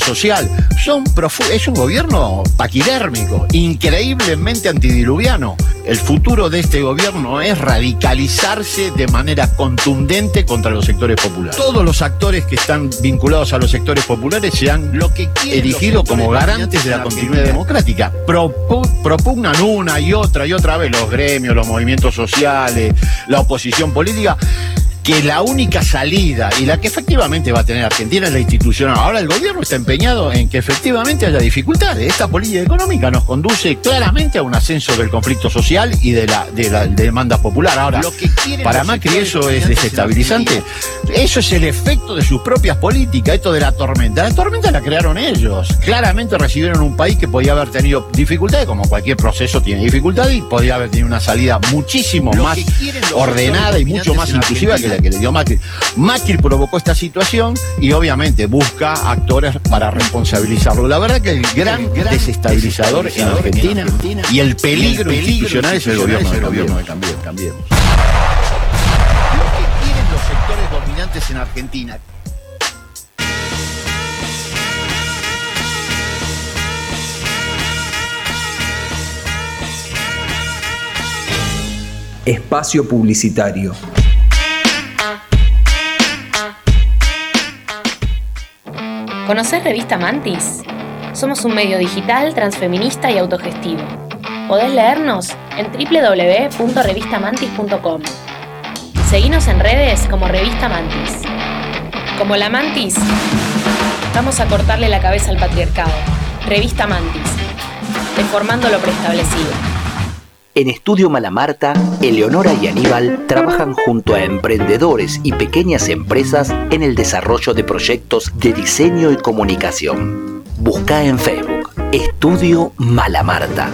social. Son es un gobierno paquidérmico, increíblemente antidiluviano. El futuro de este gobierno es radicalizarse de manera contundente contra los sectores populares. Todos los actores que están vinculados a los sectores populares se han lo que erigido como garantes de la continuidad democrática. propugnan una y otra y otra vez los gremios, los movimientos sociales, la oposición política que la única salida y la que efectivamente va a tener Argentina es la institucional. Ahora el gobierno está empeñado en que efectivamente haya dificultades. Esta política económica nos conduce claramente a un ascenso del conflicto social y de la, de la demanda popular. Ahora, Lo que para Macri eso es desestabilizante. Eso es el efecto de sus propias políticas, esto de la tormenta. La tormenta la crearon ellos. Claramente recibieron un país que podía haber tenido dificultades, como cualquier proceso tiene dificultades, y podía haber tenido una salida muchísimo más ordenada y mucho más inclusiva que la que le dio Macri. Macri provocó esta situación y obviamente busca actores para responsabilizarlo. La verdad que el gran, desestabilizador en Argentina y el peligro, institucional es el gobierno de Cambiemos. Lo que quieren los sectores dominantes en Argentina. Espacio Publicitario. ¿Conocer Revista Mantis? Somos un medio digital, transfeminista y autogestivo. Podés leernos en www.revistamantis.com. Seguinos en redes como Revista Mantis. Como la Mantis, vamos a cortarle la cabeza al patriarcado. Revista Mantis, deformando lo preestablecido. En Estudio Malamarta, Eleonora y Aníbal trabajan junto a emprendedores y pequeñas empresas en el desarrollo de proyectos de diseño y comunicación. Busca en Facebook Estudio Malamarta.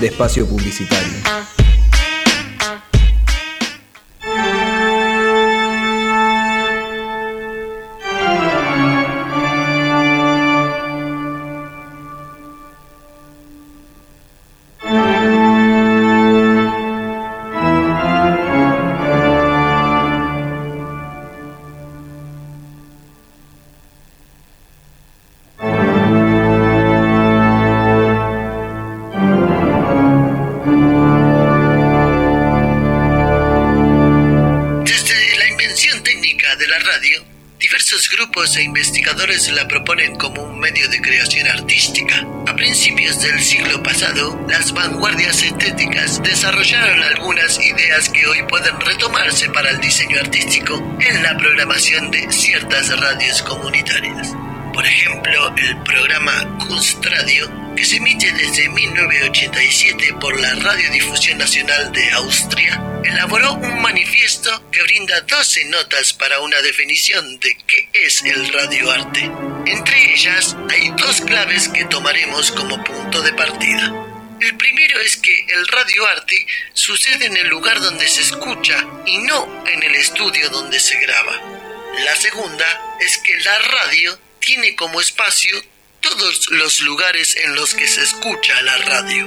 De espacio publicitario. Desarrollaron algunas ideas que hoy pueden retomarse para el diseño artístico en la programación de ciertas radios comunitarias. Por ejemplo, el programa Kunstradio que se emite desde 1987 por la Radiodifusión Nacional de Austria, elaboró un manifiesto que brinda 12 notas para una definición de qué es el radioarte. Entre ellas hay dos claves que tomaremos como punto de partida. El primero es que el radioarte sucede en el lugar donde se escucha y no en el estudio donde se graba. La segunda es que la radio tiene como espacio todos los lugares en los que se escucha la radio.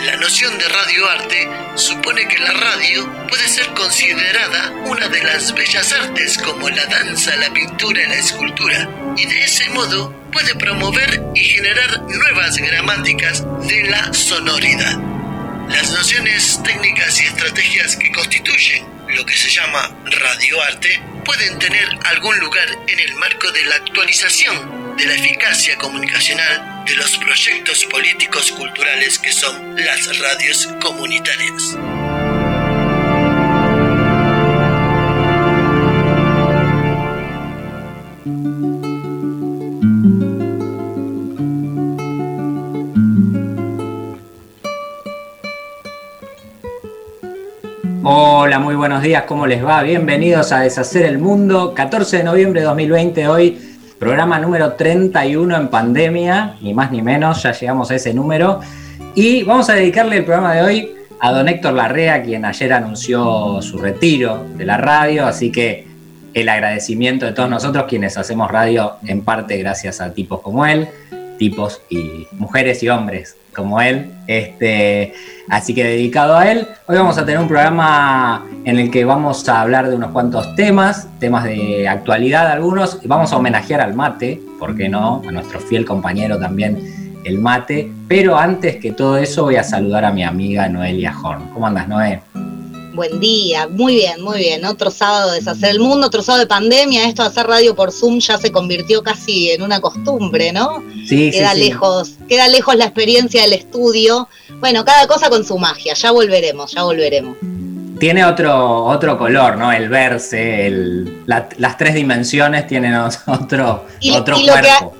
La noción de radioarte supone que la radio puede ser considerada una de las bellas artes como la danza, la pintura y la escultura, y de ese modo puede promover y generar nuevas gramáticas de la sonoridad. Las nociones técnicas y estrategias que constituyen lo que se llama radioarte pueden tener algún lugar en el marco de la actualización de la eficacia comunicacional de los proyectos políticos culturales que son las radios comunitarias. Hola, muy buenos días, ¿cómo les va? Bienvenidos a Deshacer el Mundo, 14 de noviembre de 2020 hoy Programa número 31 en pandemia, ni más ni menos, ya llegamos a ese número. Y vamos a dedicarle el programa de hoy a don Héctor Larrea, quien ayer anunció su retiro de la radio, así que el agradecimiento de todos nosotros quienes hacemos radio en parte gracias a tipos como él, tipos y mujeres y hombres como él. Este, así que dedicado a él, hoy vamos a tener un programa en el que vamos a hablar de unos cuantos temas, temas de actualidad algunos, y vamos a homenajear al mate, ¿por qué no? A nuestro fiel compañero también, el mate. Pero antes que todo eso voy a saludar a mi amiga Noelia Horn. ¿Cómo andas, Noé? Buen día, muy bien, muy bien. Otro sábado de deshacer el mundo, otro sábado de pandemia. Esto de hacer radio por Zoom ya se convirtió casi en una costumbre, ¿no? Sí, queda sí, lejos, queda lejos la experiencia del estudio. Bueno, cada cosa con su magia. Ya volveremos, ya volveremos. Tiene otro, otro color, ¿no? El verse, el, las tres dimensiones tienen otro, y, otro y cuerpo.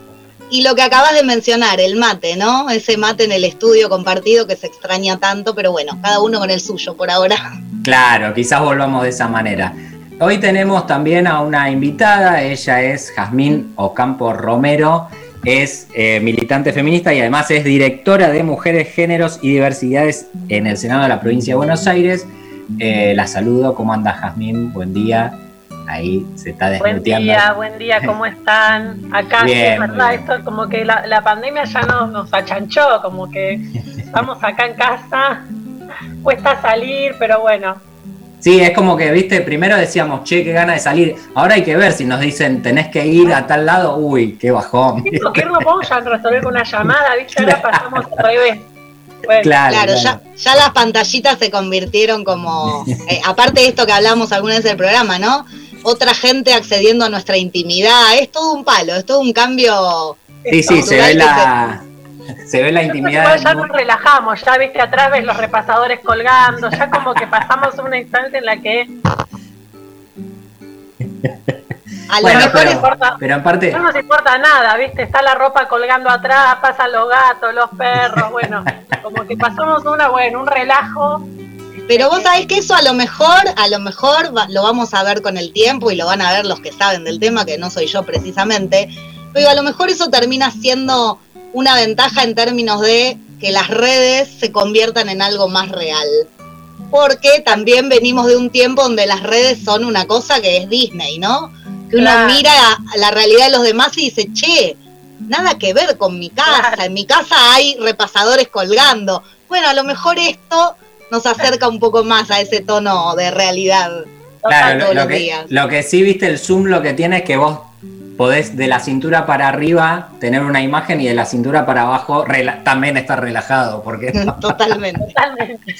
Y lo que acabas de mencionar, el mate, ¿no? Ese mate en el estudio compartido que se extraña tanto, pero bueno, cada uno con el suyo por ahora. Claro, quizás volvamos de esa manera. Hoy tenemos también a una invitada, ella es Jazmín Ocampo Romero, es eh, militante feminista y además es directora de Mujeres, Géneros y Diversidades en el Senado de la Provincia de Buenos Aires. Eh, la saludo, ¿cómo anda Jazmín? Buen día. Ahí se está desmuteando. Buen día, buen día, ¿cómo están? Acá, Bien, sí, es verdad, bien. esto como que la, la pandemia ya nos, nos achanchó, como que estamos acá en casa, cuesta salir, pero bueno, Sí, es como que, viste, primero decíamos, che, qué gana de salir. Ahora hay que ver si nos dicen, tenés que ir a tal lado. Uy, qué bajón. Que no podemos ya resolver con una llamada, ¿viste? Ahora pasamos al revés. Bueno, Claro, Claro, claro. ya, ya las pantallitas se convirtieron como, eh, aparte de esto que hablamos alguna vez del programa, ¿no? Otra gente accediendo a nuestra intimidad, es todo un palo, es todo un cambio. Sí, sí, se ve la, se ve la intimidad. Ya nos relajamos, ya viste atrás ves los repasadores colgando, ya como que pasamos una instancia en la que A lo Bueno, mejor pero, importa. pero en parte, no nos importa nada, viste, está la ropa colgando atrás, pasan los gatos, los perros, bueno, como que pasamos una, bueno, un relajo. Pero vos sabés que eso a lo mejor, a lo mejor va- lo vamos a ver con el tiempo y lo van a ver los que saben del tema, que no soy yo precisamente. Pero a lo mejor eso termina siendo una ventaja en términos de que las redes se conviertan en algo más real. Porque también venimos de un tiempo donde las redes son una cosa que es Disney, ¿no? Que uno Claro. mira a la realidad de los demás y dice, che, nada que ver con mi casa. Claro. En mi casa hay repasadores colgando. Bueno, a lo mejor esto nos acerca un poco más a ese tono de realidad. claro, todos lo, lo los que, días. lo que sí, viste, el Zoom lo que tiene es que vos podés de la cintura para arriba tener una imagen y de la cintura para abajo rela- también estar relajado, porque Totalmente. Totalmente.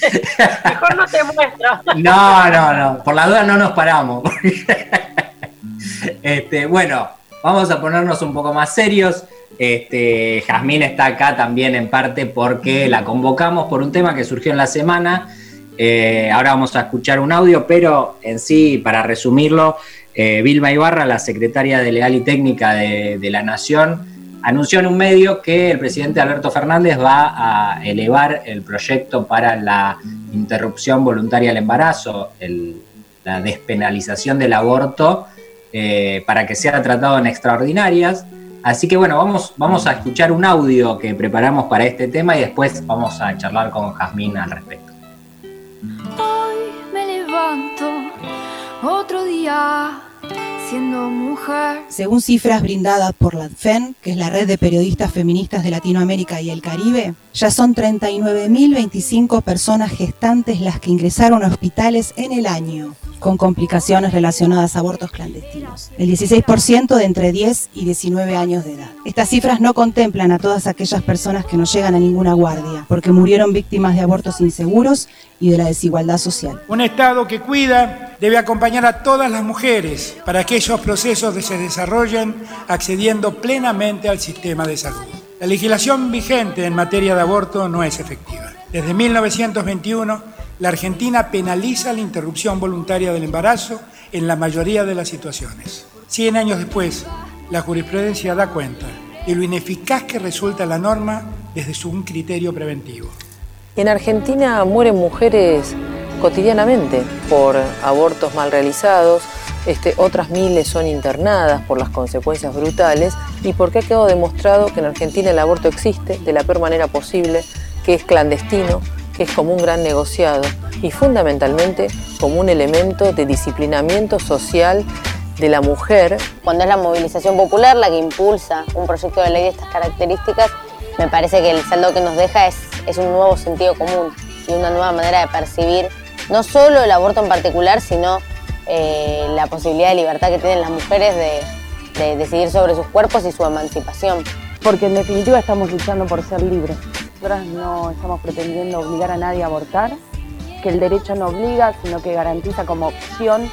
Mejor no te muestro. No, no, no. Por la duda no nos paramos. este, bueno, vamos a ponernos un poco más serios. Este, Jazmín está acá también en parte porque la convocamos por un tema que surgió en la semana. Eh, ahora vamos a escuchar un audio, pero en sí, para resumirlo, eh, Vilma Ibarra, la secretaria de Legal y Técnica de, la Nación, anunció en un medio que el presidente Alberto Fernández va a elevar el proyecto para la interrupción voluntaria del embarazo, la despenalización del aborto, eh, para que sea tratado en extraordinarias. Así que bueno, vamos, vamos a escuchar un audio que preparamos para este tema y después vamos a charlar con Jazmín al respecto. Hoy me levanto otro día siendo mujer. Según cifras brindadas por la FEN, que es la red de periodistas feministas de Latinoamérica y el Caribe, ya son 39.025 personas gestantes las que ingresaron a hospitales en el año con complicaciones relacionadas a abortos clandestinos. El 16% de entre 10 y 19 años de edad. Estas cifras no contemplan a todas aquellas personas que no llegan a ninguna guardia, porque murieron víctimas de abortos inseguros y de la desigualdad social. Un Estado que cuida debe acompañar a todas las mujeres para que esos procesos se desarrollen accediendo plenamente al sistema de salud. La legislación vigente en materia de aborto no es efectiva. Desde 1921, la Argentina penaliza la interrupción voluntaria del embarazo en la mayoría de las situaciones. Cien años después, la jurisprudencia da cuenta de lo ineficaz que resulta la norma desde su un criterio preventivo. En Argentina mueren mujeres cotidianamente por abortos mal realizados, este, otras miles son internadas por las consecuencias brutales y porque ha quedado demostrado que en Argentina el aborto existe de la peor manera posible, que es clandestino, que es como un gran negociado y fundamentalmente como un elemento de disciplinamiento social de la mujer. Cuando es la movilización popular la que impulsa un proyecto de ley de estas características, me parece que el saldo que nos deja es, es un nuevo sentido común y una nueva manera de percibir no solo el aborto en particular, sino eh, la posibilidad de libertad que tienen las mujeres de, de decidir sobre sus cuerpos y su emancipación. Porque en definitiva estamos luchando por ser libres. Nosotras no estamos pretendiendo obligar a nadie a abortar, que el derecho no obliga, sino que garantiza como opción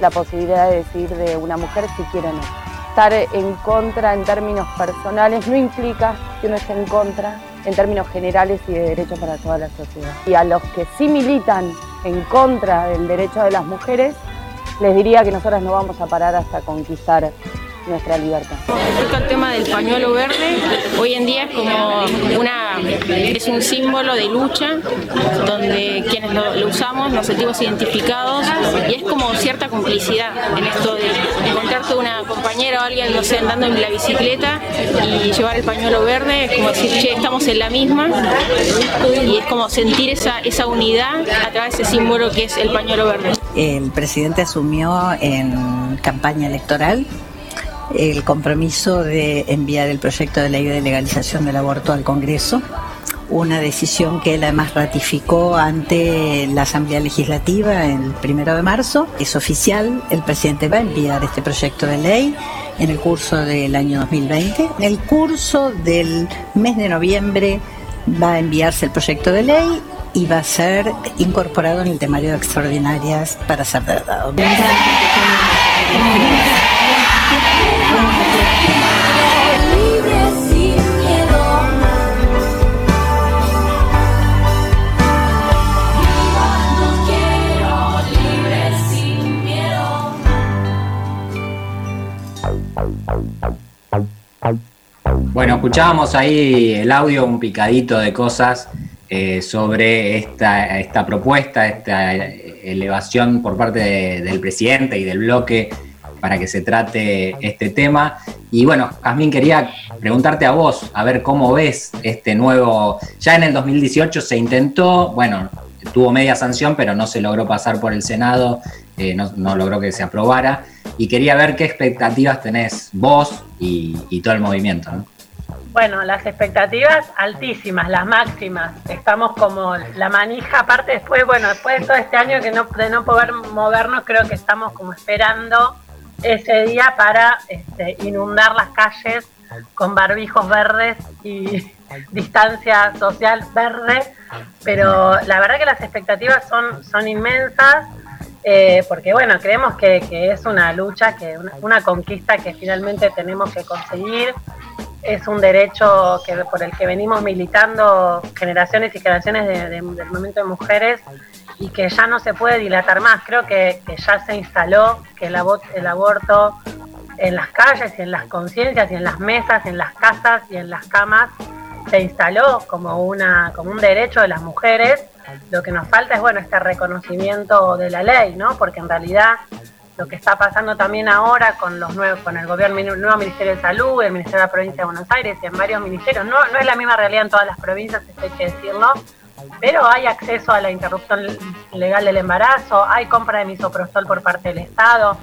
la posibilidad de decidir de una mujer si quiere o no. Estar en contra en términos personales no implica que uno esté en contra en términos generales y de derechos para toda la sociedad. Y a los que sí militan en contra del derecho de las mujeres, les diría que nosotras no vamos a parar hasta conquistar nuestra libertad. Respecto al tema del pañuelo verde, hoy en día es como una es un símbolo de lucha donde quienes lo, usamos nos sentimos identificados y es como cierta complicidad en esto de encontrarte una compañera o alguien, no sé, andando en la bicicleta y llevar el pañuelo verde, es como decir, che, estamos en la misma y es como sentir esa, esa unidad a través de ese símbolo que es el pañuelo verde. El presidente asumió en campaña electoral el compromiso de enviar el proyecto de ley de legalización del aborto al Congreso, una decisión que él además ratificó ante la Asamblea Legislativa el primero de marzo. Es oficial, el presidente va a enviar este proyecto de ley en el curso del año 2020. En el curso del mes de noviembre va a enviarse el proyecto de ley y va a ser incorporado en el temario de extraordinarias para ser tratado. Bueno, escuchábamos ahí el audio, un picadito de cosas eh, sobre esta, esta propuesta, esta elevación por parte del presidente y del bloque para que se trate este tema. Y bueno, Jazmín, quería preguntarte a vos, a ver cómo ves este nuevo. Ya en el 2018 se intentó, bueno, tuvo media sanción, pero no se logró pasar por el Senado, eh, no, logró que se aprobara. Y quería ver qué expectativas tenés vos y, todo el movimiento. Bueno, las expectativas altísimas, las máximas. Estamos como la manija, aparte después, bueno, después de todo este año que no, de no poder movernos, creo que estamos como esperando ese día para este, inundar las calles con barbijos verdes y distancia social verde, pero la verdad que las expectativas son, son inmensas, eh, porque bueno, creemos que, es una lucha, que una, conquista que finalmente tenemos que conseguir, es un derecho que, por el que venimos militando generaciones y generaciones del movimiento de mujeres y que ya no se puede dilatar más. Creo que, ya se instaló que el, el aborto en las calles y en las conciencias y en las mesas, en las casas y en las camas se instaló como una como un derecho de las mujeres. Lo que nos falta es bueno este reconocimiento de la ley, ¿no? Porque en realidad lo que está pasando también ahora con los nuevos, con el gobierno, nuevo Ministerio de Salud, el Ministerio de la Provincia de Buenos Aires y en varios ministerios, no, no es la misma realidad en todas las provincias, esto hay que decirlo, pero hay acceso a la interrupción legal del embarazo, hay compra de misoprostol por parte del Estado.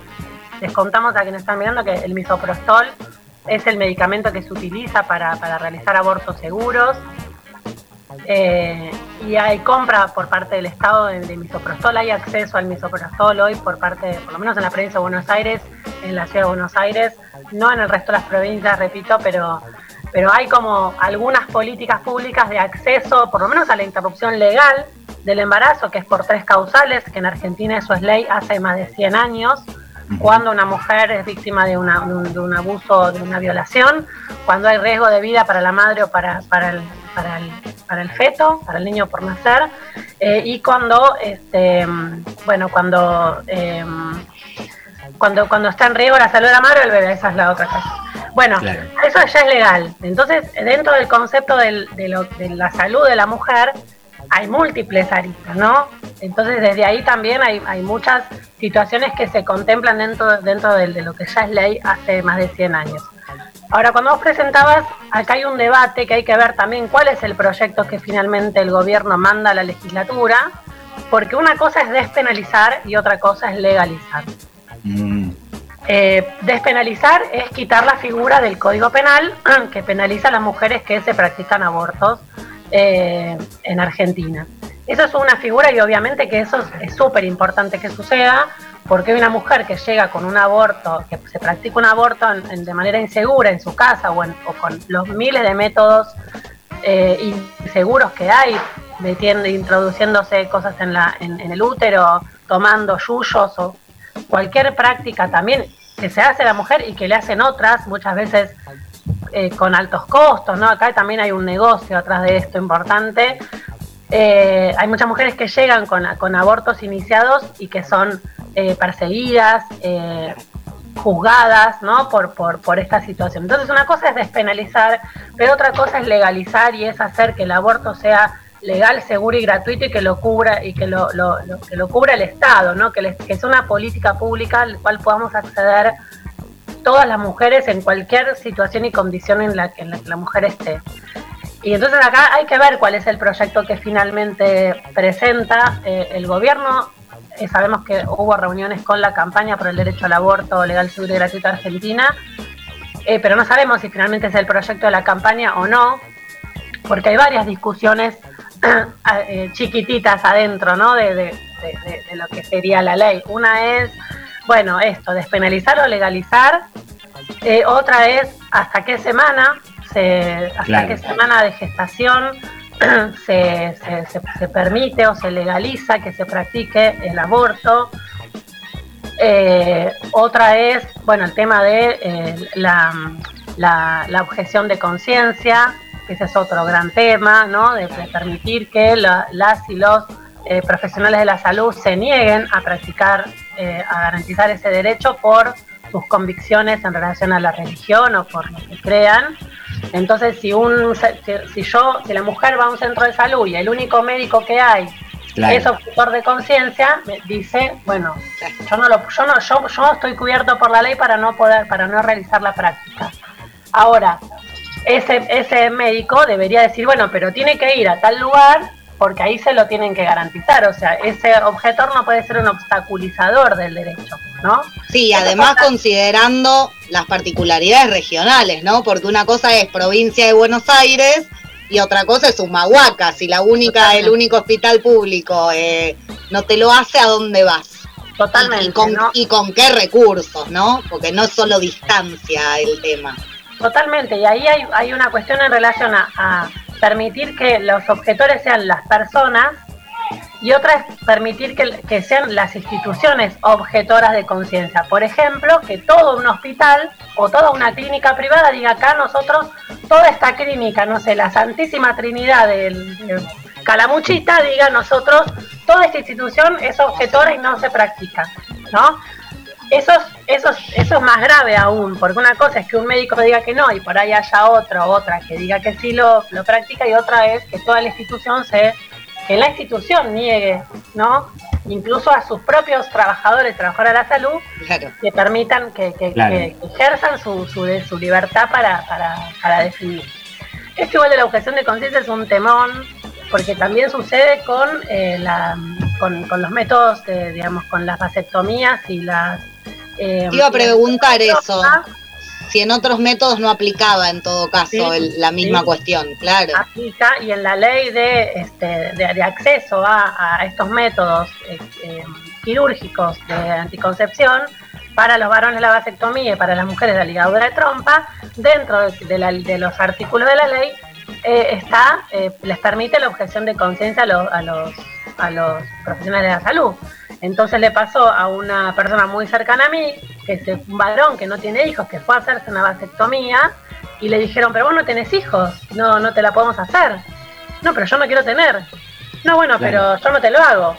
Les contamos a quienes están mirando que el misoprostol es el medicamento que se utiliza para, realizar abortos seguros. Eh, y hay compra por parte del Estado de, misoprostol, hay acceso al misoprostol hoy por parte, por lo menos en la provincia de Buenos Aires, en la ciudad de Buenos Aires, no en el resto de las provincias, repito, pero pero hay como algunas políticas públicas de acceso, por lo menos a la interrupción legal del embarazo, que es por tres causales, que en Argentina eso es ley hace más de 100 años, cuando una mujer es víctima de, una, de, un, abuso, de una violación, cuando hay riesgo de vida para la madre o para, para, el, para, el, para el feto, para el niño por nacer, eh, y cuando, este, bueno, cuando, eh, cuando, cuando está en riesgo la salud de la madre o el bebé, esa es la otra cosa. Bueno, eso ya es legal. Entonces, dentro del concepto de, la salud de la mujer, hay múltiples aristas, ¿no? Entonces, desde ahí también hay, muchas situaciones que se contemplan dentro, dentro de, lo que ya es ley hace más de 100 años. Ahora, cuando vos presentabas, acá hay un debate que hay que ver también cuál es el proyecto que finalmente el gobierno manda a la legislatura, porque una cosa es despenalizar y otra cosa es legalizar. Mm. Eh, despenalizar es quitar la figura del Código Penal que penaliza a las mujeres que se practican abortos eh, en Argentina. Eso es una figura y obviamente que eso es súper importante que suceda porque una mujer que llega con un aborto, que se practica un aborto de manera insegura en su casa o, con los miles de métodos eh, inseguros que hay, metiendo, introduciéndose cosas en, la, en, el útero, tomando yuyos o cualquier práctica también que se hace la mujer y que le hacen otras, muchas veces eh, con altos costos, ¿no? Acá también hay un negocio atrás de esto importante. Eh, hay muchas mujeres que llegan con, abortos iniciados y que son eh, perseguidas, juzgadas, ¿no? Por, por, por esta situación. Entonces, una cosa es despenalizar, pero otra cosa es legalizar y es hacer que el aborto sea legal, seguro y gratuito y que lo cubra y que lo, que lo cubra el Estado, ¿no? Que, que es una política pública al cual podamos acceder todas las mujeres en cualquier situación y condición en la que, la, mujer esté. Y entonces acá hay que ver cuál es el proyecto que finalmente presenta eh, el gobierno. Eh, sabemos que hubo reuniones con la campaña por el derecho al aborto legal, seguro y gratuito Argentina, eh, pero no sabemos si finalmente es el proyecto de la campaña o no, porque hay varias discusiones Eh, chiquititas adentro, ¿no? De, lo que sería la ley. Una es, bueno, esto, despenalizar o legalizar. Otra es hasta qué semana, se, hasta qué semana de gestación se, se, permite o se legaliza que se practique el aborto. Eh, otra es, bueno, el tema de la, la objeción de conciencia, ese es otro gran tema, ¿no? De, permitir que las y los eh, profesionales de la salud se nieguen a practicar, eh, a garantizar ese derecho por sus convicciones en relación a la religión o por lo que crean. Entonces, si un si, yo, si la mujer va a un centro de salud y el único médico que hay es objetor de conciencia, dice, bueno, yo no lo, yo no, yo, yo estoy cubierto por la ley para no poder, para no realizar la práctica. Ahora, ese, ese médico debería decir, bueno, pero tiene que ir a tal lugar porque ahí se lo tienen que garantizar. O sea, ese objetor no puede ser un obstaculizador del derecho, ¿no? Sí, además considerando las particularidades regionales, ¿no? Porque una cosa es provincia de Buenos Aires y otra cosa es Humahuaca. Si la única, el único hospital público eh, no te lo hace, ¿a dónde vas? Totalmente. Y, con, y con qué recursos, ¿no? Porque no es solo distancia el tema. Totalmente, y ahí hay, hay una cuestión en relación a, permitir que los objetores sean las personas y otra es permitir que, que sean las instituciones objetoras de conciencia. Por ejemplo, que todo un hospital o toda una clínica privada diga acá nosotros, toda esta clínica, no sé, la Santísima Trinidad del, Calamuchita diga nosotros, toda esta institución es objetora y no se practica, ¿no? Eso es, eso, es, más grave aún, porque una cosa es que un médico diga que no y por ahí haya otra otra que diga que sí lo, lo practica y otra es que toda la institución se, que la institución niegue, ¿no? Incluso a sus propios trabajadores, trabajadoras de la salud, que permitan que, ejerzan su, su, libertad para, para, para decidir. Esto igual de la objeción de conciencia es un temón, porque también sucede con, eh, la, con, con, los métodos, digamos, con las vasectomías y las eh, Iba a preguntar eso. Si en otros métodos no aplicaba en todo caso la misma cuestión, claro. Aplica y en la ley de, este, de, acceso a, estos métodos eh, eh, quirúrgicos de anticoncepción, para los varones la vasectomía y para las mujeres la ligadura de trompa, dentro de, los artículos de la ley está les permite la objeción de conciencia a, a, los, a los profesionales de la salud. Entonces le pasó a una persona muy cercana a mí, que es un varón que no tiene hijos, que fue a hacerse una vasectomía, y le dijeron, pero vos no tenés hijos, no, no te la podemos hacer. No, pero yo no quiero tener. No, bueno, pero yo no te lo hago.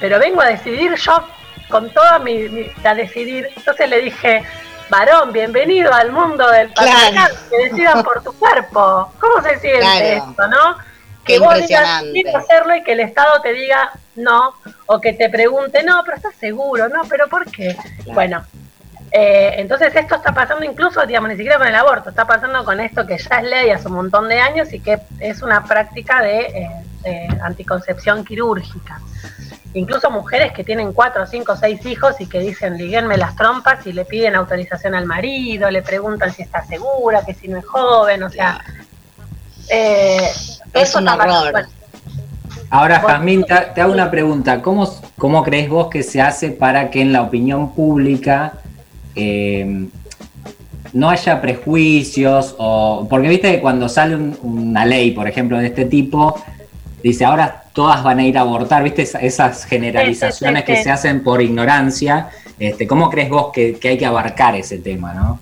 Pero vengo a decidir yo con toda mi, a decidir. Entonces le dije, varón, bienvenido al mundo del patriarcado, que decidan por tu cuerpo. ¿Cómo se siente esto, no? Que vos digas, quiero hacerlo y que el Estado te diga no, o que te pregunte, no, pero estás seguro, no, pero ¿por qué? Bueno, eh, entonces esto está pasando incluso, digamos, ni siquiera con el aborto, está pasando con esto que ya es ley hace un montón de años y que es una práctica de, eh, anticoncepción quirúrgica. incluso mujeres que tienen cuatro, cinco, seis hijos y que dicen, liguenme las trompas y le piden autorización al marido, le preguntan si está segura, que si no es joven, o sea, eh, es un horror. Ahora, Jazmín, te, hago una pregunta. ¿Cómo, ¿Cómo crees vos que se hace para que en la opinión pública eh, no haya prejuicios? o Porque viste que cuando sale una ley, por ejemplo, de este tipo, dice ahora todas van a ir a abortar, viste esas generalizaciones que se hacen por ignorancia. Este, ¿Cómo crees vos que, que hay que abarcar ese tema, no?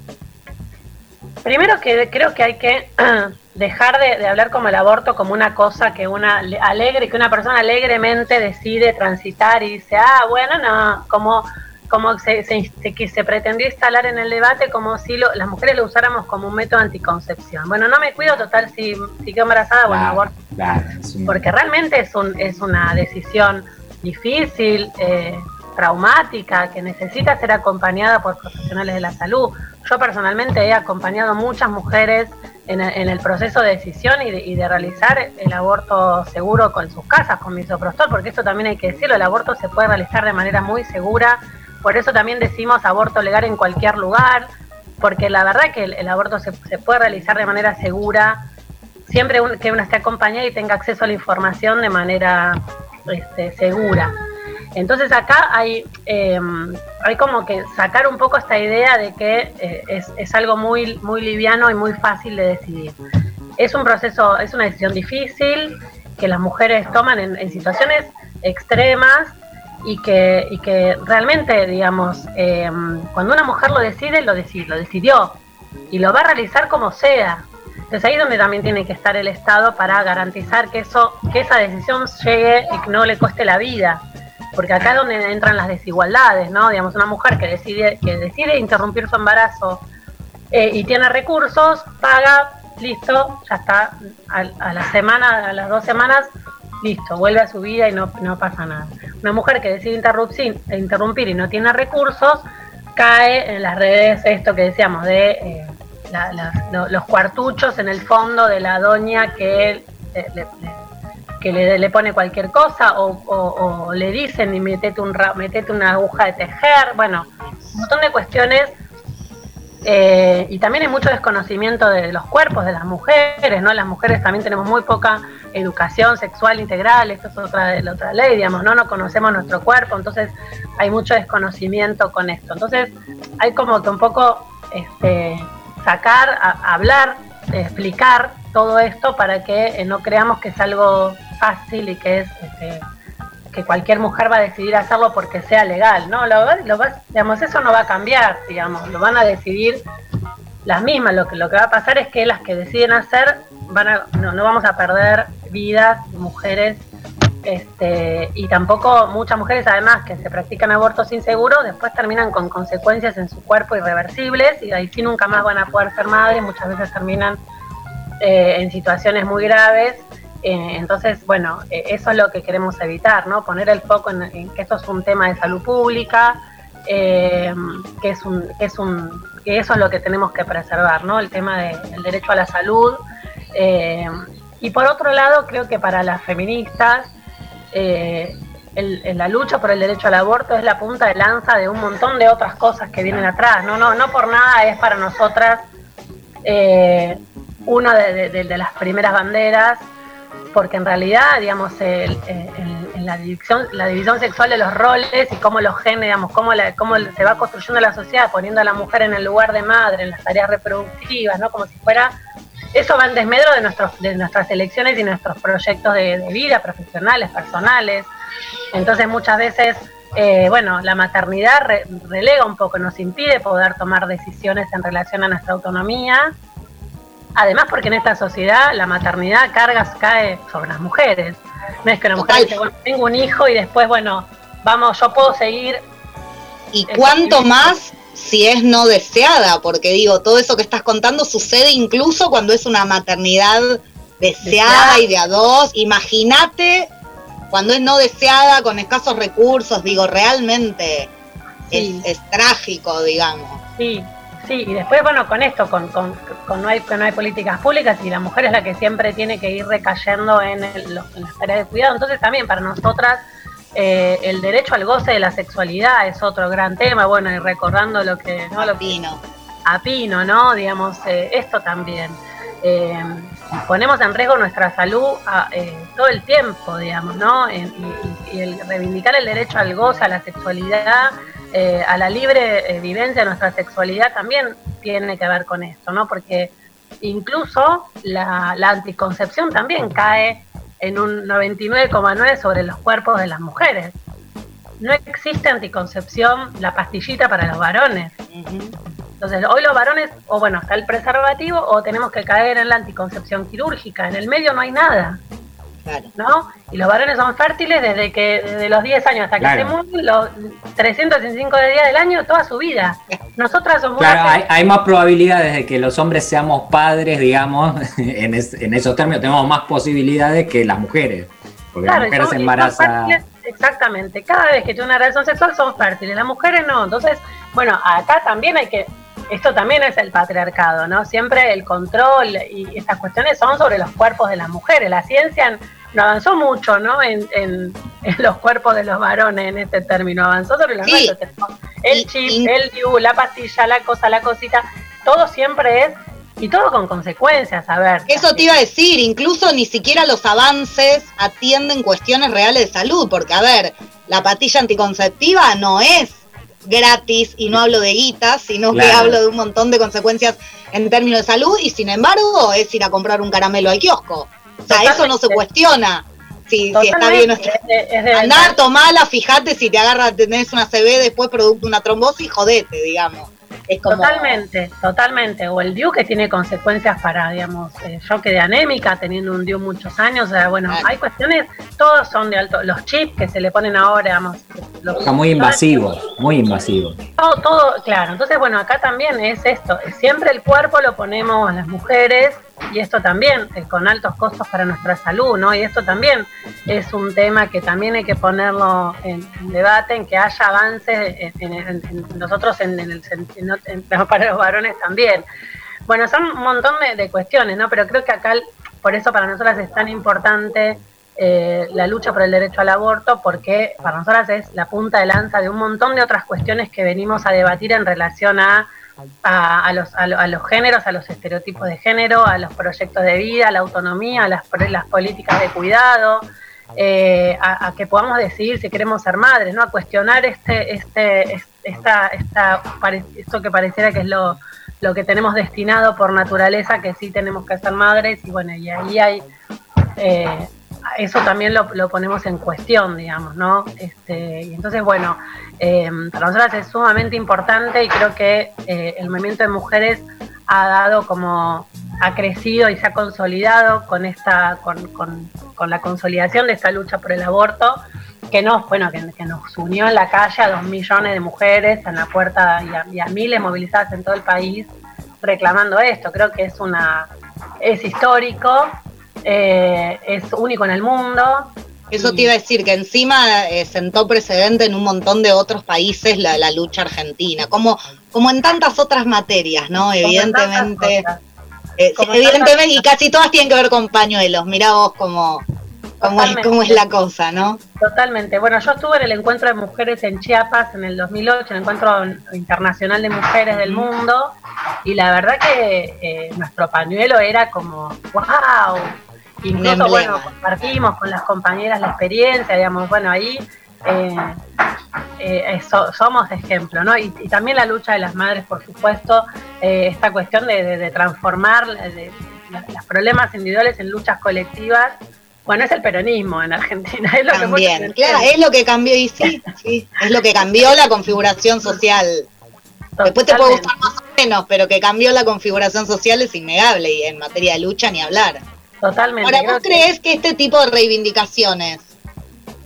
Primero que creo que hay que dejar de, hablar como el aborto como una cosa que una alegre, que una persona alegremente decide transitar y dice, ah, bueno, no, como, como se, que se pretendió instalar en el debate como si las mujeres lo usáramos como un método anticoncepción. Bueno, no me cuido total si, si quedo embarazada, bueno, aborto. Porque realmente es, un, es una decisión difícil, eh, traumática, que necesita ser acompañada por profesionales de la salud. Yo personalmente he acompañado muchas mujeres en, el proceso de decisión y de, realizar el aborto seguro con sus casas, con misoprostol, porque esto también hay que decirlo, el aborto se puede realizar de manera muy segura, por eso también decimos aborto legal en cualquier lugar, porque la verdad que el, aborto se, puede realizar de manera segura, siempre que uno esté acompañada y tenga acceso a la información de manera este, segura. Entonces acá hay, eh, hay como que sacar un poco esta idea de que eh, es, algo muy, muy liviano y muy fácil de decidir. Es un proceso, es una decisión difícil que las mujeres toman en, situaciones extremas y que, y que realmente, digamos, eh, cuando una mujer lo decide, lo, decide, lo decidió y lo va a realizar como sea. Entonces ahí es donde también tiene que estar el Estado para garantizar que eso, que esa decisión llegue y que no le cueste la vida porque acá es donde entran las desigualdades, ¿no? Digamos, una mujer que decide, que decide interrumpir su embarazo eh, y tiene recursos, paga, listo, ya está, a, la semana, a las dos semanas, listo, vuelve a su vida y no, pasa nada. Una mujer que decide interrumpir, interrumpir y no tiene recursos, cae en las redes, esto que decíamos, de eh, los cuartuchos en el fondo de la doña que le que le, pone cualquier cosa o, le dicen y metete, un, metete una aguja de tejer, bueno, un montón de cuestiones eh, y también hay mucho desconocimiento de los cuerpos de las mujeres, ¿no? Las mujeres también tenemos muy poca educación sexual integral, esto es otra otra ley, digamos, no nos conocemos nuestro cuerpo, entonces hay mucho desconocimiento con esto. Entonces hay como que un poco este, sacar, hablar, explicar todo esto para que eh, no creamos que es algo fácil y que es este, que cualquier mujer va a decidir hacerlo porque sea legal, ¿no? Lo, digamos, eso no va a cambiar, digamos, lo van a decidir las mismas. Lo que, lo que va a pasar es que las que deciden hacer, van a, no, no vamos a perder vidas mujeres este, y tampoco muchas mujeres además que se practican abortos inseguros después terminan con consecuencias en su cuerpo irreversibles y ahí sí nunca más van a poder ser madres, muchas veces terminan eh, en situaciones muy graves eh, entonces, bueno, eh, eso es lo que queremos evitar, ¿no? Poner el foco en, que esto es un tema de salud pública, que es un, que es un, que eso es lo que tenemos que preservar, ¿no? El tema del derecho a la salud. y por otro lado, creo que para las feministas, la lucha por el derecho al aborto es la punta de lanza de un montón de otras cosas que vienen atrás. No, no, no por nada es para nosotras una de las primeras banderas porque en realidad, digamos, el, la, división, la división sexual de los roles y cómo los genes, digamos, cómo, cómo se va construyendo la sociedad, poniendo a la mujer en el lugar de madre, en las tareas reproductivas, ¿no? Como si fuera... Eso va en desmedro de, nuestros, de nuestras elecciones y nuestros proyectos de, vida, profesionales, personales. Entonces muchas veces eh, bueno, la maternidad relega un poco, nos impide poder tomar decisiones en relación a nuestra autonomía Además, porque en esta sociedad la maternidad cargas cae sobre las mujeres. No es que una mujer dice, bueno, tengo un hijo y después, bueno, vamos, yo puedo seguir. ¿Y cuánto más si es no deseada? Porque digo, todo eso que estás contando sucede incluso cuando es una maternidad deseada, y de a dos. Imagínate cuando es no deseada, con escasos recursos, digo, realmente es, es trágico, digamos. Sí, Sí, y después, bueno, con esto, con, con, no, hay, no hay políticas públicas y la mujer es la que siempre tiene que ir recayendo en, las tareas de cuidado. Entonces también para nosotras Eh, el derecho al goce de la sexualidad es otro gran tema, bueno, y recordando lo que... ¿no? Lo Pino. A Pino, ¿no? Digamos, eh, esto también. Eh, ponemos en riesgo nuestra salud todo el tiempo, digamos, ¿no? y, el reivindicar el derecho al goce, a la sexualidad, a la libre vivencia de nuestra sexualidad también tiene que ver con esto, ¿no? Porque incluso la, la anticoncepción también cae en un 99,9 sobre los cuerpos de las mujeres. No existe anticoncepción, la pastillita para los varones. Entonces, hoy los varones, o bueno, está el preservativo, o tenemos que caer en la anticoncepción quirúrgica. En el medio no hay nada. ¿No? Y los varones son fértiles desde que desde los 10 años hasta que se mueren, los 365 días del año, toda su vida. Nosotras somos. Claro, hay, más probabilidades de que los hombres seamos padres, digamos, en, en esos términos, tenemos más posibilidades que las mujeres. Porque las mujeres se embarazan. Exactamente, cada vez que tiene una relación sexual son fértiles, las mujeres no. Entonces, bueno, acá también hay que esto también es el patriarcado, ¿no? Siempre el control y estas cuestiones son sobre los cuerpos de las mujeres. La ciencia no avanzó mucho, ¿no? En, en, los cuerpos de los varones en este término, avanzó sobre los sí. El chip, el DIU, la pastilla, la cosa, la cosita, todo siempre es y todo con consecuencias, a ver. Eso te iba a decir, incluso ni siquiera los avances atienden cuestiones reales de salud, porque a ver, la pastilla anticonceptiva no es gratis y no hablo de guitas, sino que hablo de un montón de consecuencias en términos de salud y sin embargo es ir a comprar un caramelo al kiosco. O sea, eso no se cuestiona. Si, está bien Andá, tomala, fíjate si te agarra, tenés una CB, después producto una trombosis, jodete, digamos. Totalmente, totalmente. O el DIU que tiene consecuencias para, digamos, eh, yo quedé anémica teniendo un DIU muchos años. O sea, bueno, hay cuestiones, todos son de alto. Los chips que se le ponen ahora, digamos. Los, muy invasivos, muy invasivos. Todo, todo, claro. Entonces, bueno, acá también es esto. Siempre el cuerpo lo ponemos a las mujeres y esto también eh, con altos costos para nuestra salud, ¿no? Y esto también es un tema que también hay que ponerlo en, debate, en que haya avances en, nosotros en, el para los varones también. Bueno, son un montón de, cuestiones, ¿no? Pero creo que acá, por eso para nosotras es tan importante eh, la lucha por el derecho al aborto, porque para nosotras es la punta de lanza de un montón de otras cuestiones que venimos a debatir en relación a a, los, a, los géneros, a los estereotipos de género, a los proyectos de vida, a la autonomía, a las, las políticas de cuidado, eh, a, que podamos decidir si queremos ser madres, ¿no? A cuestionar este, este, esta, esta, esto que pareciera que es lo, lo que tenemos destinado por naturaleza, que sí tenemos que ser madres, y bueno, y ahí hay eh, eso también lo, ponemos en cuestión, digamos, ¿no? Este, y entonces, bueno, eh, para nosotras es sumamente importante y creo que eh, el movimiento de mujeres ha dado como, ha crecido y se ha consolidado con esta, con, con, con la consolidación de esta lucha por el aborto, que nos, bueno, que, nos unió en la calle a dos millones de mujeres en la puerta y a, miles movilizadas en todo el país reclamando esto. Creo que es una, es histórico, eh, es único en el mundo eso te iba a decir, que encima eh, sentó precedente en un montón de otros países la, la lucha argentina, como, como en tantas otras materias, ¿no? Evidentemente. Eh, evidentemente, y casi todas tienen que ver con pañuelos. Mirá vos cómo, cómo, es, cómo es la cosa, ¿no? Totalmente. Bueno, yo estuve en el encuentro de mujeres en Chiapas en el 2008, el encuentro internacional de mujeres del mundo, y la verdad que eh, nuestro pañuelo era como, wow, Incluso, bueno, compartimos con las compañeras la experiencia, digamos, bueno, ahí eh, eh, somos ejemplo, ¿no? Y, también la lucha de las madres, por supuesto, eh, esta cuestión de, transformar los problemas individuales en luchas colectivas. Bueno, es el peronismo en Argentina. Es lo también, claro, es lo que cambió, y sí, sí, es lo que cambió la configuración social. Después te puede gustar más o menos, pero que cambió la configuración social es innegable y en materia de lucha ni hablar. Totalmente. Ahora, ¿vos crees que este tipo de reivindicaciones,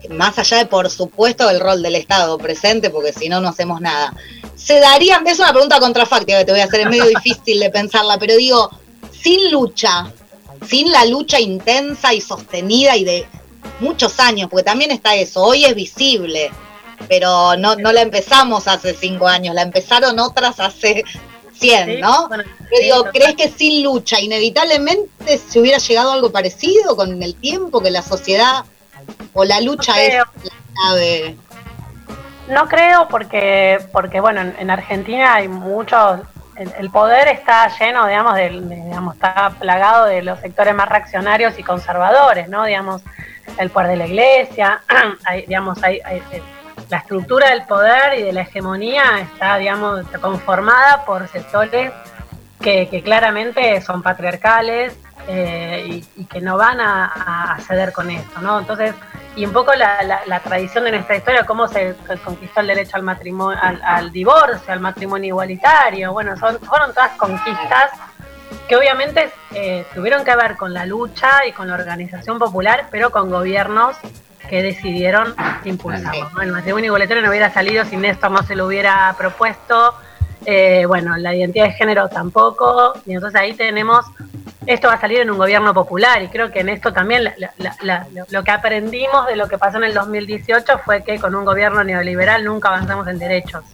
más allá de por supuesto el rol del Estado presente, porque si no, no hacemos nada, se darían, es una pregunta contrafáctica que te voy a hacer, es medio difícil de pensarla, pero digo, sin lucha, sin la lucha intensa y sostenida y de muchos años, porque también está eso, hoy es visible, pero no, no la empezamos hace cinco años, la empezaron otras hace 100, ¿no? digo, ¿crees que sin lucha inevitablemente se hubiera llegado a algo parecido con el tiempo que la sociedad o la lucha es clave? No creo porque, porque bueno, en, en Argentina hay muchos, el, el poder está lleno, digamos, del, de- digamos, está plagado de los sectores más reaccionarios y conservadores, ¿no? Digamos, el poder de la iglesia, hay, digamos, hay, hay- la estructura del poder y de la hegemonía está, digamos, conformada por sectores que, claramente son patriarcales eh, y, que no van a, a ceder con esto, ¿no? Entonces, y un poco la tradición de nuestra historia, cómo se conquistó el derecho al matrimonio, al, al divorcio, al matrimonio igualitario, bueno, son, fueron todas conquistas que obviamente eh, tuvieron que ver con la lucha y con la organización popular, pero con gobiernos que decidieron impulsarlo. ¿no? El matrimonio igualitario no hubiera salido si Néstor no se lo hubiera propuesto, eh, bueno, la identidad de género tampoco, y entonces ahí tenemos, esto va a salir en un gobierno popular, y creo que en esto también la- la- la- lo- que aprendimos de lo que pasó en el 2018 fue que con un gobierno neoliberal nunca avanzamos en derechos.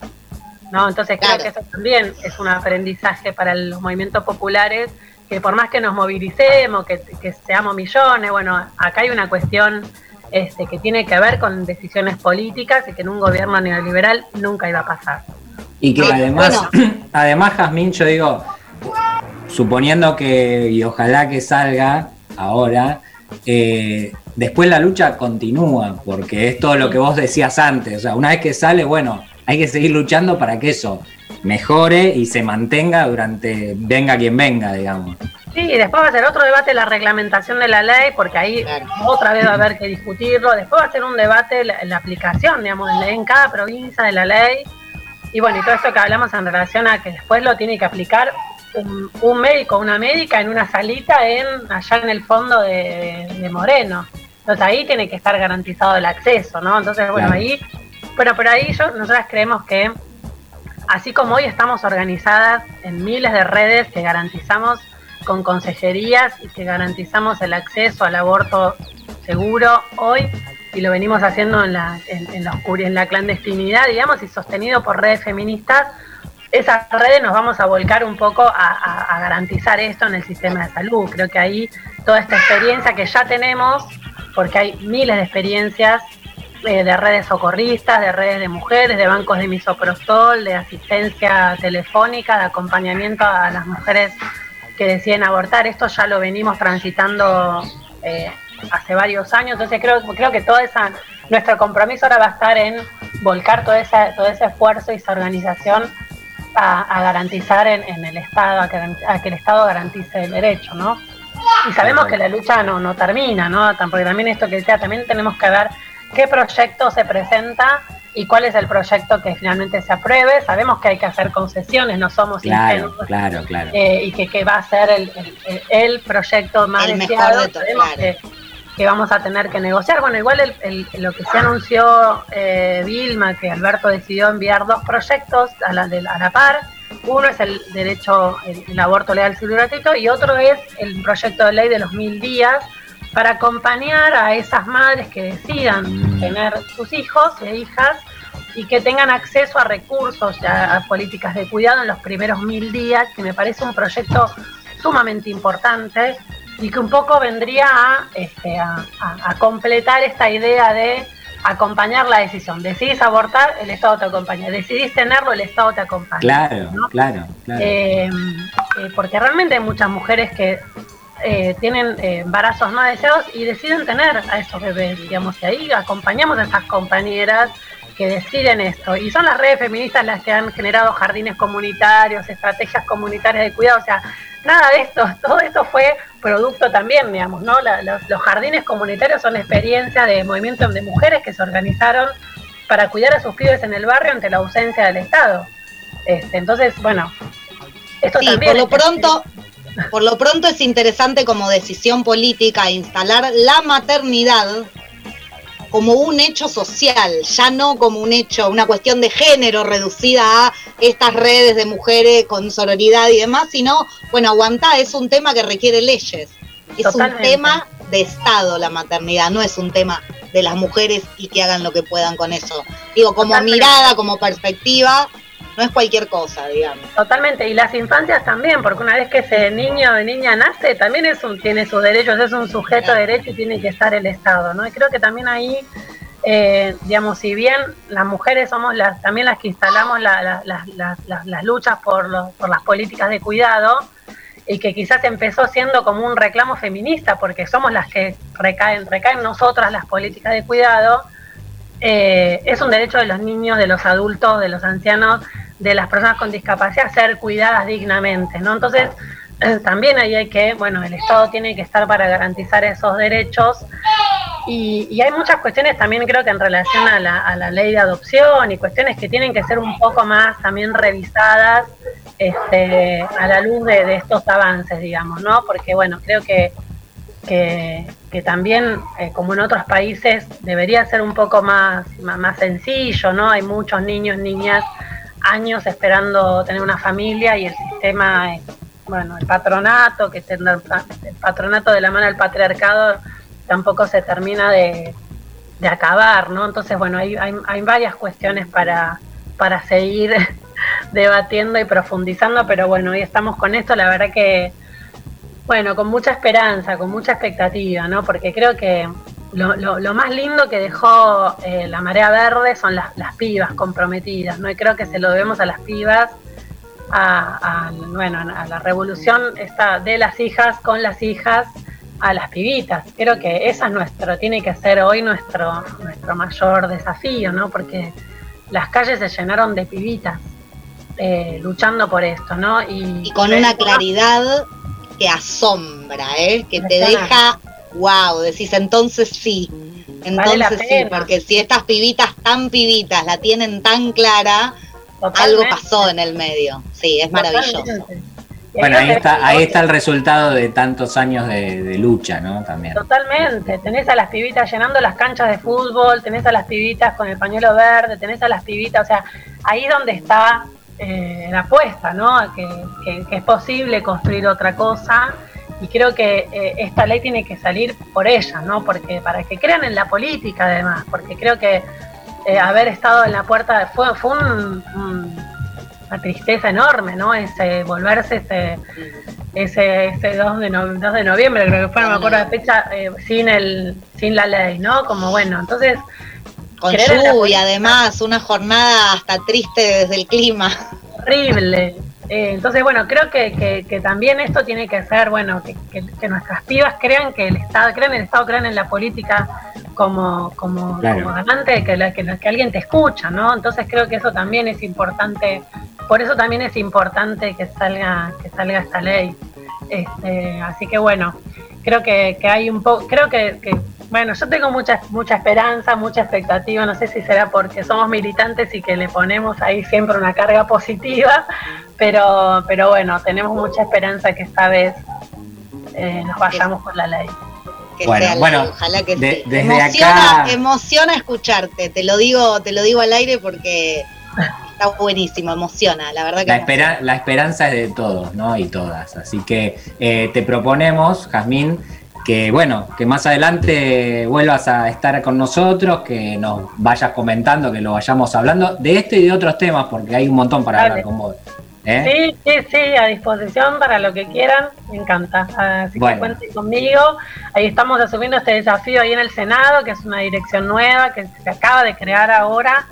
¿no? Entonces creo que eso también es un aprendizaje para los movimientos populares, que por más que nos movilicemos, que, que seamos millones, bueno, acá hay una cuestión este, que tiene que ver con decisiones políticas y que en un gobierno neoliberal nunca iba a pasar. Y que además, además, Jazmín, yo digo, suponiendo que, y ojalá que salga ahora, eh, después la lucha continúa, porque es todo lo que vos decías antes. O sea, una vez que sale, bueno, hay que seguir luchando para que eso mejore y se mantenga durante venga quien venga, digamos. Sí, y después va a ser otro debate la reglamentación de la ley, porque ahí otra vez va a haber que discutirlo. Después va a ser un debate la, la aplicación, digamos, en, en cada provincia de la ley. Y bueno, y todo esto que hablamos en relación a que después lo tiene que aplicar un, un médico, una médica en una salita en allá en el fondo de, de Moreno. Entonces ahí tiene que estar garantizado el acceso, ¿no? Entonces, bueno, Claro. ahí, bueno, pero ahí yo, nosotras creemos que así como hoy estamos organizadas en miles de redes que garantizamos con consejerías y que garantizamos el acceso al aborto seguro hoy y lo venimos haciendo en la, en, en la, oscur- en la clandestinidad, digamos, y sostenido por redes feministas, esas redes nos vamos a volcar un poco a- a garantizar esto en el sistema de salud. Creo que ahí toda esta experiencia que ya tenemos, porque hay miles de experiencias eh, de redes socorristas, de redes de mujeres, de bancos de misoprostol, de asistencia telefónica, de acompañamiento a las mujeres que deciden abortar. Esto ya lo venimos transitando eh, hace varios años, entonces creo, creo que todo esa, nuestro compromiso ahora va a estar en volcar todo, esa, todo ese esfuerzo y esa organización a, garantizar en, en el Estado, a que, a que el Estado garantice el derecho, ¿no? Y sabemos que la lucha no, no termina, ¿no? Porque también esto que decía, también tenemos que ver qué proyecto se presenta y cuál es el proyecto que finalmente se apruebe. Sabemos que hay que hacer concesiones, no somos Claro, ingenuos. claro, claro. eh, y que, que va a ser el, el- el- el proyecto más El mejor deseado. de Sabemos claro. que, que vamos a tener que negociar. Bueno, igual el- el- lo que se anunció eh, Vilma, que Alberto decidió enviar dos proyectos a la, de- a la par. Uno es el derecho, el, el aborto legal, seguro y gratuito, y otro es el proyecto de ley de los mil días para acompañar a esas madres que decidan tener sus hijos e hijas y que tengan acceso a recursos, a, a políticas de cuidado en los primeros mil días, que me parece un proyecto sumamente importante y que un poco vendría a, este, a, a- a completar esta idea de acompañar la decisión. Decidís abortar, el Estado te acompaña. Decidís tenerlo, el Estado te acompaña. Claro, claro, claro. Eh, eh, porque realmente hay muchas mujeres que eh, tienen eh, embarazos no deseados y deciden tener a esos bebés, digamos, y ahí acompañamos a esas compañeras que deciden esto. Y son las redes feministas las que han generado jardines comunitarios, estrategias comunitarias de cuidado, o sea, nada de esto, todo esto fue producto también, digamos, ¿no? La- los, los jardines comunitarios son experiencias de movimientos de mujeres que se organizaron para cuidar a sus pibes en el barrio ante la ausencia del Estado. Este, entonces, bueno, esto Sí, también por lo es- pronto, por lo pronto es interesante como decisión política instalar la maternidad como un hecho social, ya no como un hecho, una cuestión de género reducida a estas redes de mujeres con sororidad y demás, sino, bueno, aguantá, es un tema que requiere leyes. Es Totalmente. un tema de Estado la maternidad, no es un tema de las mujeres y que hagan lo que puedan con eso. Digo, como Totalmente. mirada, como perspectiva, no es cualquier cosa, digamos. Totalmente, y las infancias también, porque una vez que ese niño o niña nace, también es un, tiene sus derechos, es un sujeto de derecho y tiene que estar el Estado, ¿no? Y creo que también ahí eh, digamos, si bien las mujeres somos las, también las que instalamos las luchas por, por las políticas de cuidado, y que quizás empezó siendo como un reclamo feminista, porque somos las que recaen, recaen nosotras las políticas de cuidado, eh, es un derecho de los niños, de los adultos, de los ancianos, de las personas con discapacidad ser cuidadas dignamente, ¿no? Entonces, eh, también ahí hay que, bueno, el Estado tiene que estar para garantizar esos derechos y, hay muchas cuestiones también creo que en relación a la, ley de adopción y cuestiones que tienen que ser un poco más también revisadas este, a la luz de, estos avances, digamos, ¿no? Porque bueno, creo que, que, también, eh, como en otros países, debería ser un poco más, más, sencillo, ¿no? Hay muchos niños, niñas, años esperando tener una familia y el sistema, bueno, el patronato, que el patronato de la mano del patriarcado tampoco se termina de, acabar, ¿no? Entonces, bueno, hay, hay, hay varias cuestiones para, para seguir debatiendo y profundizando, pero bueno, hoy estamos con esto, la verdad que, bueno, con mucha esperanza, con mucha expectativa, ¿no? Porque creo que lo, lo, más lindo que dejó eh, la marea verde son las, las, pibas comprometidas, ¿no? Y creo que se lo debemos a las pibas, a, bueno, a la revolución esta de las hijas con las hijas a las pibitas. Creo que esa es nuestro, tiene que ser hoy nuestro, nuestro mayor desafío, ¿no? Porque las calles se llenaron de pibitas eh, luchando por esto, ¿no? Y, con una claridad que asombra, ¿eh? Que te deja, wow, decís entonces sí. Entonces sí, porque si estas pibitas tan pibitas la tienen tan clara, algo pasó en el medio. Sí, es maravilloso. Bueno, ahí está, ahí está el resultado de tantos años de, lucha, ¿no? También. Totalmente. Tenés a las pibitas llenando las canchas de fútbol, tenés a las pibitas con el pañuelo verde, tenés a las pibitas, o sea, ahí es donde está eh, la apuesta, ¿no? Que, que, es posible construir otra cosa. Y creo que eh, esta ley tiene que salir por ellas, ¿no? Porque para que crean en la política, además, porque creo que eh, haber estado en la puerta fue, fue un una tristeza enorme, ¿no? Ese volverse ese ese, ese 2, de de noviembre, creo que fue, no me acuerdo la fecha, eh, sin el sin la ley, ¿no? Como bueno, entonces con lluvia además, una jornada hasta triste desde el clima. Horrible. Eh, entonces, bueno, creo que, que, también esto tiene que ser, bueno, que, que, nuestras pibas crean que el Estado, crean en el Estado, crean en la política como, como, como ganante, que, la, que, alguien te escucha, ¿no? Entonces creo que eso también es importante, por eso también es importante que salga, que salga esta ley. Este, así que bueno, creo que, que hay un poco, creo que, que bueno, yo tengo mucha, mucha esperanza, mucha expectativa, no sé si será porque somos militantes y que le ponemos ahí siempre una carga positiva, pero, pero bueno, tenemos mucha esperanza que esta vez eh, nos vayamos con la ley. bueno, bueno, ojalá que Desde emociona, emociona escucharte, te lo digo, te lo digo al aire porque está buenísimo, emociona, la verdad que la, espera, la esperanza es de todos, ¿no? Y todas. Así que eh, te proponemos, Jazmín, que bueno, que más adelante vuelvas a estar con nosotros, que nos vayas comentando, que lo vayamos hablando de este y de otros temas, porque hay un montón para hablar con vos. ¿eh? Sí, sí, sí, a disposición para lo que quieran, me encanta. Así que cuenten conmigo. Ahí estamos asumiendo este desafío ahí en el Senado, que es una dirección nueva que se acaba de crear ahora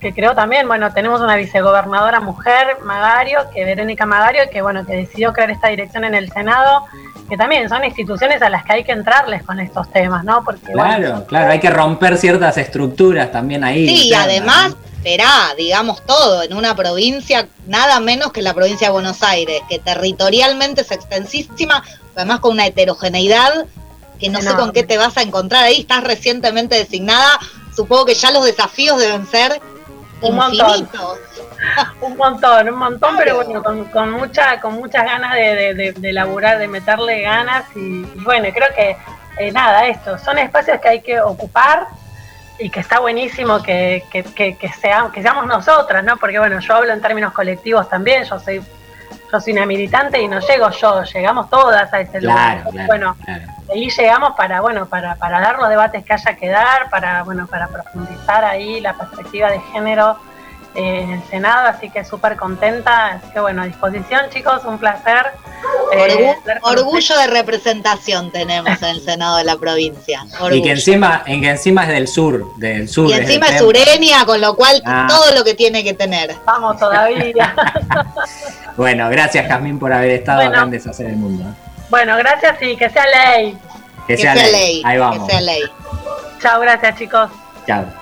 que creo también, bueno, tenemos una vicegobernadora mujer, Magario, que Verónica Magario, que bueno, que decidió crear esta dirección en el Senado, que también son instituciones a las que hay que entrarles con estos temas, ¿no? Porque claro, claro, hay que romper ciertas estructuras también ahí. Sí, y además será, digamos todo, en una provincia nada menos que la provincia de Buenos Aires, que territorialmente es extensísima, además con una heterogeneidad que no, sé con qué te vas a encontrar ahí, estás recientemente designada, supongo que ya los desafíos deben ser un montón. un montón, un montón, pero bueno, con, mucha, con muchas ganas de, de, de, laburar, de meterle ganas y, bueno, creo que eh, nada, esto, son espacios que hay que ocupar y que está buenísimo que, que, que, que, seamos, que seamos nosotras, ¿no? Porque bueno, yo hablo en términos colectivos también, yo soy yo soy una militante y no llego yo, llegamos todas a ese lugar. bueno, ahí llegamos para, bueno, para, para dar los debates que haya que dar, para, bueno, para profundizar ahí la perspectiva de género eh, en el Senado, así que súper contenta, así que bueno, a disposición chicos, un placer Eh, orgullo de representación tenemos en el Senado de la provincia. Y que encima, en que encima es del sur, del sur. Y encima es sureña, con lo cual Ah. todo lo que tiene que tener. Vamos todavía. Bueno, gracias Jazmín por haber estado Bueno. acá en Deshacer el Mundo. Bueno, gracias y que sea ley. Que, sea, ley. Ahí vamos. Que sea ley. Chao, gracias chicos. Chao.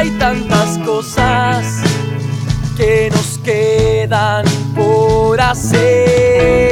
Hay tantas cosas que nos quedan por hacer.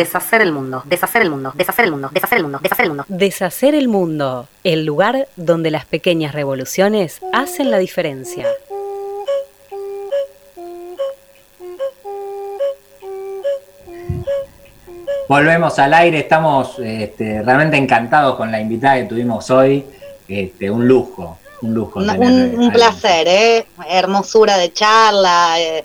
Deshacer el mundo, deshacer el mundo, deshacer el mundo, deshacer el mundo, deshacer el mundo. Deshacer el mundo, el lugar donde las pequeñas revoluciones hacen la diferencia. Volvemos al aire, estamos este, realmente encantados con la invitada que tuvimos hoy. Este, un lujo, un lujo. Un, un- placer, ¿eh? Hermosura de charla, eh,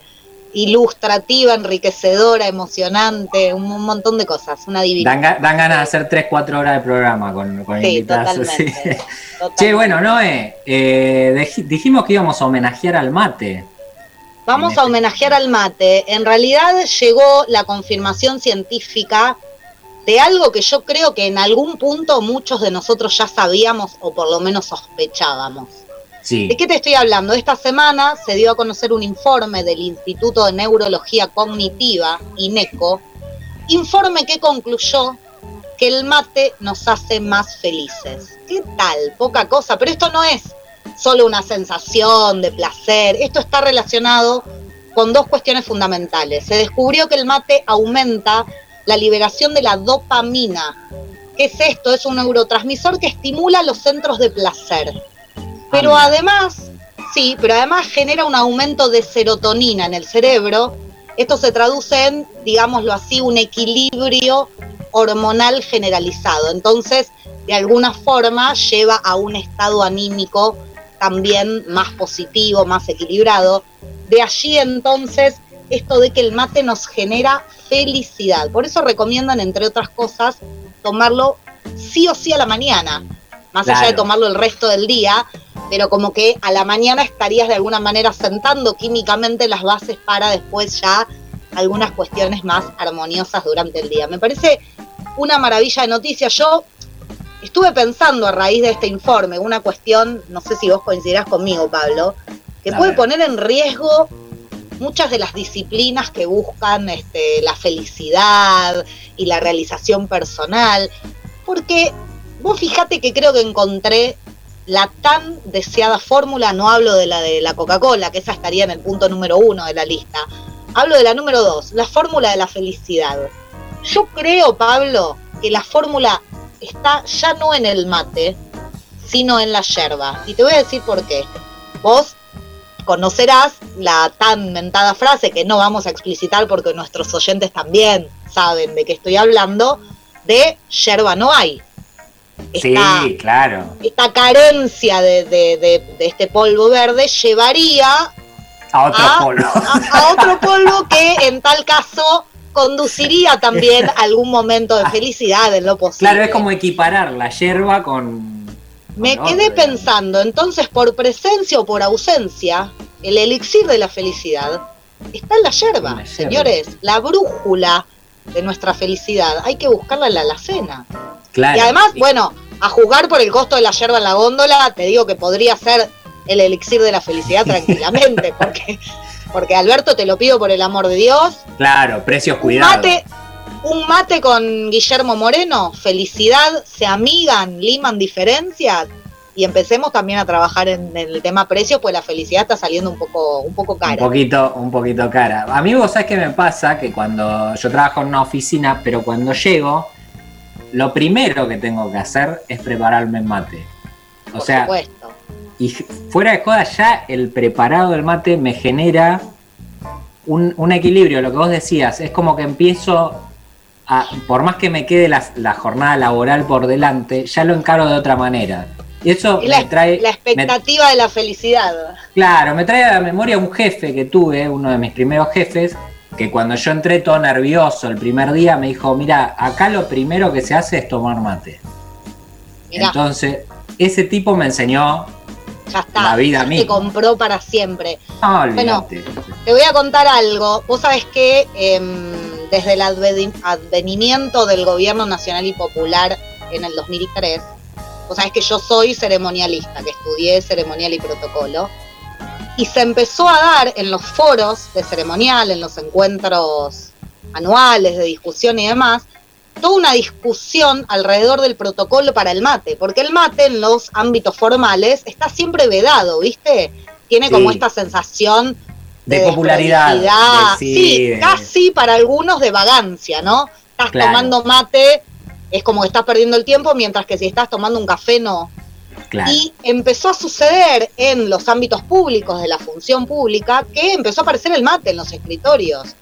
ilustrativa, enriquecedora, emocionante, un, un montón de cosas, una divina. Dan, ga- dan ganas de hacer 3-4 horas de programa con, con Sí, invitados. así. totalmente. Che, bueno, Noé, eh, dij- dijimos que íbamos a homenajear al mate. Vamos a homenajear al mate. En realidad llegó la confirmación científica de algo que yo creo que en algún punto muchos de nosotros ya sabíamos o por lo menos sospechábamos. ¿De qué te estoy hablando? Esta semana se dio a conocer un informe del Instituto de Neurología Cognitiva, INECO, informe que concluyó que el mate nos hace más felices. ¿Qué tal? Poca cosa, pero esto no es solo una sensación de placer, esto está relacionado con dos cuestiones fundamentales. Se descubrió que el mate aumenta la liberación de la dopamina. ¿Qué es esto? Es un neurotransmisor que estimula los centros de placer. Pero además, sí, pero además genera un aumento de serotonina en el cerebro. Esto se traduce en, digámoslo así, un equilibrio hormonal generalizado. Entonces, de alguna forma, lleva a un estado anímico también más positivo, más equilibrado. De allí entonces esto de que el mate nos genera felicidad. Por eso recomiendan, entre otras cosas, tomarlo sí o sí a la mañana, más allá de tomarlo el resto del día, pero como que a la mañana estarías de alguna manera sentando químicamente las bases para después ya algunas cuestiones más armoniosas durante el día. Me parece una maravilla de noticias. Yo estuve pensando a raíz de este informe una cuestión, no sé si vos coincidirás conmigo, Pablo, que A puede ver. poner en riesgo muchas de las disciplinas que buscan este, la felicidad y la realización personal, porque vos fíjate que creo que encontré la tan deseada fórmula, no hablo de la de la Coca-Cola, que esa estaría en el punto número uno de la lista, hablo de la número dos, la fórmula de la felicidad. Yo creo, Pablo, que la fórmula está ya no en el mate, sino en la yerba. Y te voy a decir por qué. Vos conocerás la tan mentada frase que no vamos a explicitar porque nuestros oyentes también saben de qué estoy hablando, de yerba no hay. Esta, Sí, claro. esta carencia de, de- de- de este polvo verde llevaría A otro a, polo. a- a otro polvo que en tal caso conduciría también a algún momento de felicidad en lo posible. Claro, es como equiparar la yerba con. Me quedé pensando, entonces, por presencia o por ausencia, el elixir de la felicidad está en la yerba, señores. La brújula de nuestra felicidad hay que buscarla en la alacena. Claro. Y además, bueno, a jugar por el costo de la yerba en la góndola, te digo que podría ser el elixir de la felicidad tranquilamente, porque, porque Alberto, te lo pido por el amor de Dios, Claro, precios cuidados. mate, un mate con Guillermo Moreno, felicidad, se amigan, liman diferencias y empecemos también a trabajar en, en el tema precios, pues la felicidad está saliendo un poco, un poco Un cara. poquito, un poquito cara. A mí vos sabés qué me pasa, que cuando yo trabajo en una oficina, pero cuando llego, lo primero que tengo que hacer es prepararme el mate. O Por sea, supuesto. y fuera de joda ya el preparado del mate me genera un, un equilibrio, lo que vos decías, es como que empiezo a, por más que me quede la, la jornada laboral por delante, ya lo encaro de otra manera. Y eso Es la, me trae... la me- expectativa de la felicidad. Claro, me trae a la memoria un jefe que tuve, uno de mis primeros jefes, que cuando yo entré todo nervioso el primer día me dijo, mira, acá lo primero que se hace es tomar mate. Mirá. Entonces, ese tipo me enseñó Ya está. la vida ya. Te compró para siempre. No, Bueno. Te voy a contar algo. Vos sabés que em, desde el adveni- advenimiento del gobierno nacional y popular en el 2003, vos sabés que yo soy ceremonialista, que estudié ceremonial y protocolo, y se empezó a dar en los foros de ceremonial, en los encuentros anuales de discusión y demás, toda una discusión alrededor del protocolo para el mate, porque el mate en los ámbitos formales está siempre vedado, ¿viste? Tiene como esta sensación De popularidad, de sí, sí, de- casi para algunos de vagancia, ¿no? Estás Claro. tomando mate, es como que estás perdiendo el tiempo, mientras que si estás tomando un café no. Claro. Y empezó a suceder en los ámbitos públicos de la función pública que empezó a aparecer el mate en los escritorios,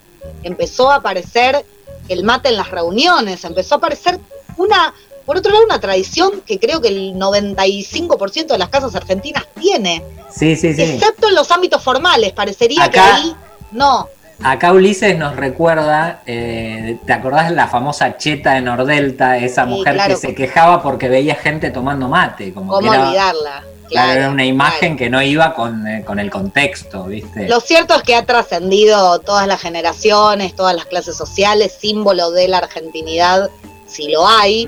empezó a aparecer el mate en las reuniones, empezó a aparecer una, por otro lado, una tradición que creo que el 95% de las casas argentinas tiene, Sí, sí, sí. excepto en los ámbitos formales, parecería que ahí no. Acá Ulises nos recuerda, eh, ¿te acordás de la famosa cheta de Nordelta? Esa Sí, mujer claro. que se quejaba porque veía gente tomando mate. Como ¿Cómo que era, olvidarla? claro, era una imagen que no iba con, eh, con el contexto, ¿viste? Lo cierto es que ha trascendido todas las generaciones, todas las clases sociales, símbolo de la argentinidad si lo hay.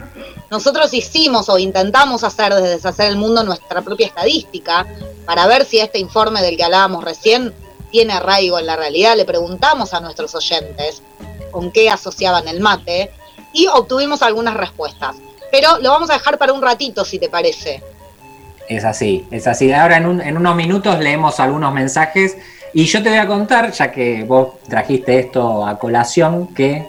Nosotros hicimos o intentamos hacer desde Deshacer el Mundo nuestra propia estadística para ver si este informe del que hablábamos recién tiene arraigo en la realidad. Le preguntamos a nuestros oyentes con qué asociaban el mate y obtuvimos algunas respuestas. Pero lo vamos a dejar para un ratito, si te parece. Es así, es así. Ahora en, unos minutos leemos algunos mensajes y yo te voy a contar, ya que vos trajiste esto a colación, que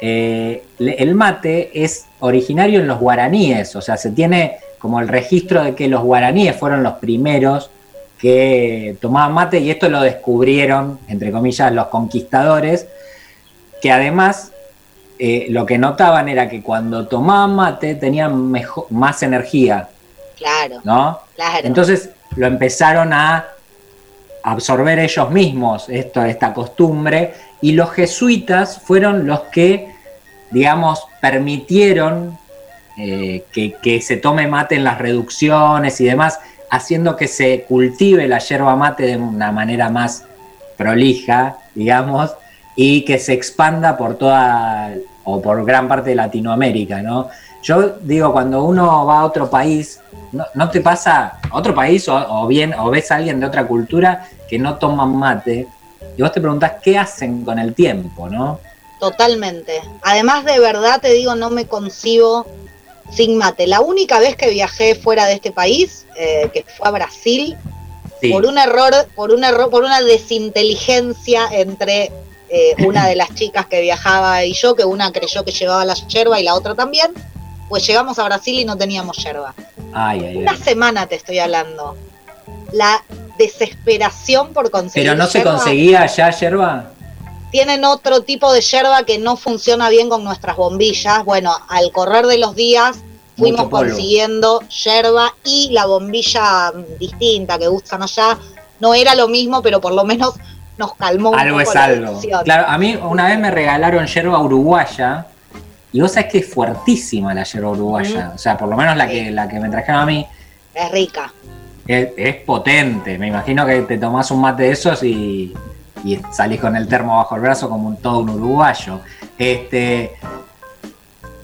eh, el mate es originario en los guaraníes, o sea, se tiene como el registro de que los guaraníes fueron los primeros que tomaban mate y esto lo descubrieron, entre comillas, los conquistadores, que además eh, lo que notaban era que cuando tomaban mate tenían mejor, más energía. Claro. ¿No? Claro. Entonces lo empezaron a absorber ellos mismos esto, esta costumbre y los jesuitas fueron los que, digamos, permitieron eh, que, que, se tome mate en las reducciones y demás, haciendo que se cultive la yerba mate de una manera más prolija, digamos, y que se expanda por toda o por gran parte de Latinoamérica, ¿no? Yo digo, cuando uno va a otro país, ¿no, te pasa otro país o, o, bien o ves a alguien de otra cultura que no toman mate y vos te preguntás qué hacen con el tiempo, ¿no? Totalmente. Además, de verdad te digo, no me concibo sin mate. La única vez que viajé fuera de este país, eh, que fue a Brasil, sí. por un error, por un error, por una desinteligencia entre eh, una de las chicas que viajaba y yo, que una creyó que llevaba la yerba y la otra también, pues llegamos a Brasil y no teníamos yerba. Ay, ay, una ay. semana te estoy hablando. La desesperación por conseguir. ¿Pero no se conseguía allá yerba? Tienen otro tipo de yerba que no funciona bien con nuestras bombillas. Bueno, al correr de los días fuimos consiguiendo yerba y la bombilla distinta que usan allá. No era lo mismo, pero por lo menos nos calmó un Algo poco es la algo. Claro, a mí una vez me regalaron yerba uruguaya y vos sabés que es fuertísima la yerba uruguaya. O sea, por lo menos la que, la que me trajeron a mí Es rica. es, es potente. Me imagino que te tomás un mate de esos y, y salís con el termo bajo el brazo como un, todo un uruguayo. Este.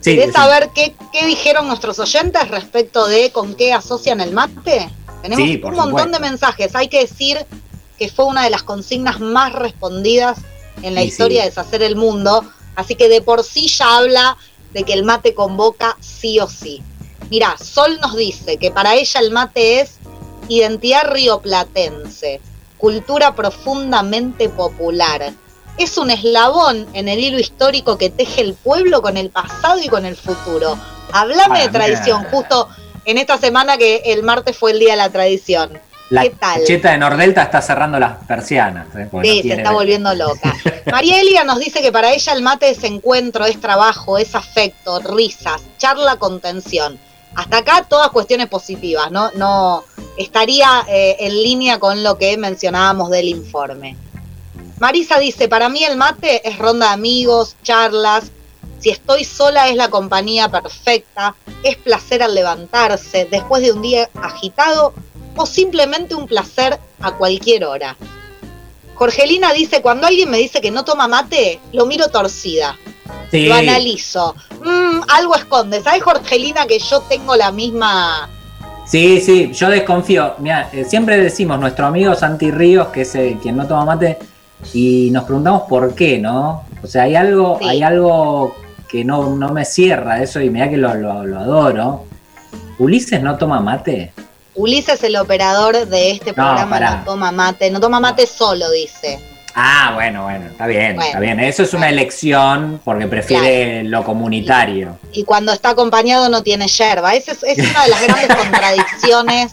Sí, ¿Querés sí. saber qué, qué dijeron nuestros oyentes respecto de con qué asocian el mate? Tenemos Sí, un montón supuesto. de mensajes. Hay que decir que fue una de las consignas más respondidas en la historia de deshacer el mundo. Así que de por sí ya habla de que el mate convoca sí o sí. Mirá, Sol nos dice que para ella el mate es identidad rioplatense, cultura profundamente popular. Es un eslabón en el hilo histórico que teje el pueblo con el pasado y con el futuro. Hablame Ah, de tradición, justo en esta semana que el martes fue el día de la tradición. La ¿Qué tal? cheta de Nordelta está cerrando las persianas. ¿eh? No Sí, se está volviendo loca. María Elia nos dice que para ella el mate es encuentro, es trabajo, es afecto, risas, charla, contención. Hasta acá todas cuestiones positivas, ¿no? No estaría eh, en línea con lo que mencionábamos del informe. Marisa dice, para mí el mate es ronda de amigos, charlas. Si estoy sola es la compañía perfecta, es placer al levantarse después de un día agitado o simplemente un placer a cualquier hora. Jorgelina dice, cuando alguien me dice que no toma mate, lo miro torcida. Sí. Lo analizo. Mm, algo esconde. ¿Sabes, Jorgelina, que yo tengo la misma... Sí, sí, yo desconfío. Mira, eh, siempre decimos nuestro amigo Santi Ríos, que es eh, quien no toma mate, y nos preguntamos por qué, ¿no? O sea, hay algo, Sí. hay algo que no, no me cierra eso y mira que lo, lo- lo adoro. ¿Ulises no toma mate? Ulises, el operador de este programa, no toma mate. No toma mate solo, dice. Ah, bueno, bueno, está bien, Bueno. está bien. Eso es una elección porque prefiere lo comunitario. Y cuando está acompañado no tiene yerba. Esa es, es una de las grandes contradicciones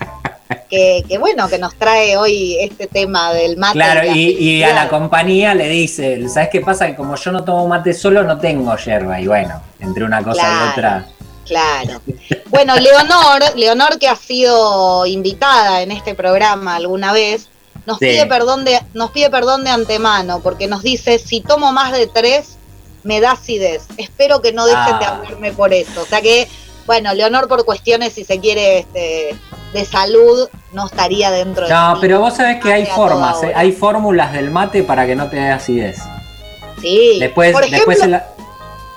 que, que, bueno, que nos trae hoy este tema del mate. Claro, la y, y a la compañía le dice, ¿sabes qué pasa? Que como yo no tomo mate solo, no tengo yerba. Y bueno, entre una cosa Claro. y otra. Claro. Bueno, Leonor, Leonor que ha sido invitada en este programa alguna vez, nos Sí. pide perdón de, nos pide perdón de antemano, porque nos dice, si tomo más de tres, me da acidez. Espero que no dejen de Ah. hablarme por eso. O sea que, bueno, Leonor por cuestiones, si se quiere, este, de salud, no estaría dentro de No, pero vos sabés que hay formas, ¿eh? hay fórmulas del mate para que no te dé acidez. Sí. Después, por ejemplo, después se la-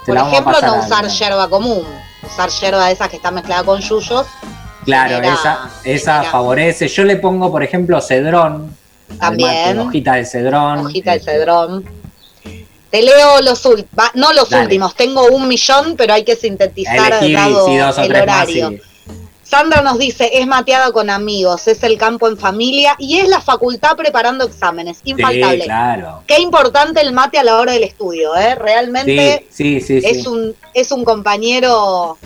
Se Por ejemplo, no usar yerba común, usar yerba de esas que está mezclada con yuyos. Claro, genera- esa, esa genera- favorece. Yo le pongo, por ejemplo, cedrón. También. mate, hojita de cedrón. Hojita de cedrón. Te leo los últimos, no los Dale. últimos, tengo un millón, pero hay que sintetizar dado sí, dos o el tres más, horario. sí. Sandra nos dice, es mateada con amigos, es el campo en familia y es la facultad preparando exámenes. Infaltable. Sí, claro. Qué importante el mate a la hora del estudio, ¿eh? Realmente Sí, sí, sí. es. Un, es un compañero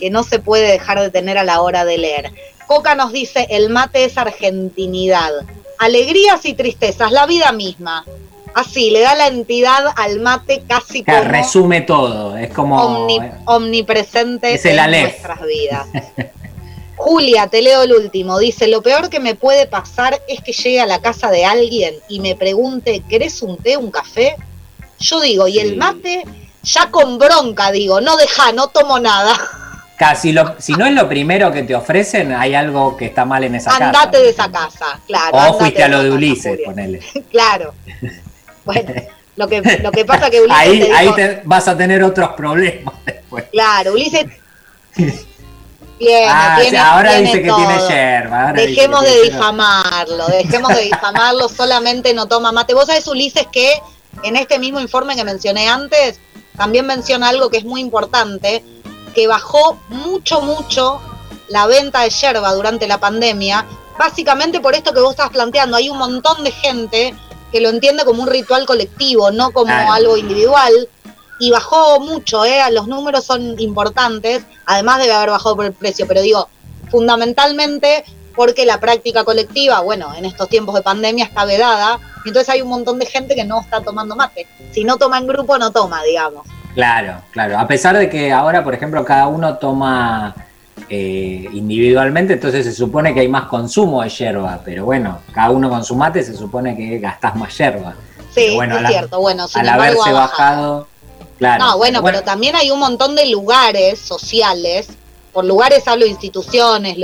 que no se puede dejar de tener a la hora de leer. Coca nos dice, el mate es argentinidad. Alegrías y tristezas, la vida misma. Así, le da la entidad al mate casi como resume todo. Es como. omni- omnipresente Es el en Aleph. nuestras vidas. Julia, te leo el último. Dice, lo peor que me puede pasar es que llegue a la casa de alguien y me pregunte, ¿querés un té, un café? Yo digo, y el mate, ya con bronca digo, no deja, no tomo nada. Casi lo, si no es lo primero que te ofrecen, hay algo que está mal en esa casa. Andate de esa casa, claro. O fuiste a de lo de esa Ulises, ponele. casa, Claro. Bueno, lo que, lo que pasa que Ulises Ahí, te dijo- ahí te vas a tener otros problemas después. Claro, Ulises tiene, Ah, tiene, ahora tiene dice que tiene yerba. Dejemos de difamarlo, dejemos de difamarlo, solamente no toma mate. Vos sabés, Ulises, que en este mismo informe que mencioné antes, también menciona algo que es muy importante, que bajó mucho, mucho la venta de yerba durante la pandemia, básicamente por esto que vos estás planteando. Hay un montón de gente que lo entiende como un ritual colectivo, no como algo individual, y bajó mucho, ¿eh? los números son importantes, además debe haber bajado por el precio, pero digo, fundamentalmente porque la práctica colectiva, bueno, en estos tiempos de pandemia está vedada, y entonces hay un montón de gente que no está tomando mate. Si no toma en grupo, no toma, digamos. Claro, claro. A pesar de que ahora, por ejemplo, cada uno toma eh, individualmente, entonces se supone que hay más consumo de yerba, pero bueno, cada uno con su mate se supone que gastás más yerba. Sí, Pero bueno, es cierto. Bueno, sin Al embargo, haberse ha bajado. bajado, claro. no, bueno, pero también hay un montón de lugares sociales, por lugares hablo de instituciones,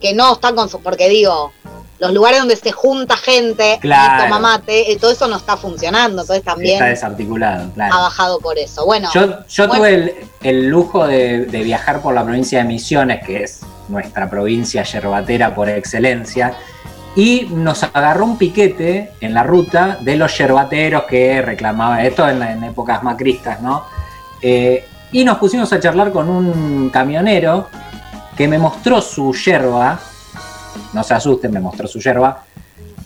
que no están con su, porque digo, los lugares donde se junta gente Claro. y toma mate, eh, todo eso no está funcionando, entonces también está desarticulado, claro. ha bajado por eso. Bueno, Yo, yo bueno, tuve el, el lujo de, de viajar por la provincia de Misiones, que es nuestra provincia yerbatera por excelencia, y nos agarró un piquete en la ruta de los yerbateros que reclamaban, esto en, en épocas macristas, ¿no? Eh, y nos pusimos a charlar con un camionero que me mostró su yerba, no se asusten, me mostró su yerba,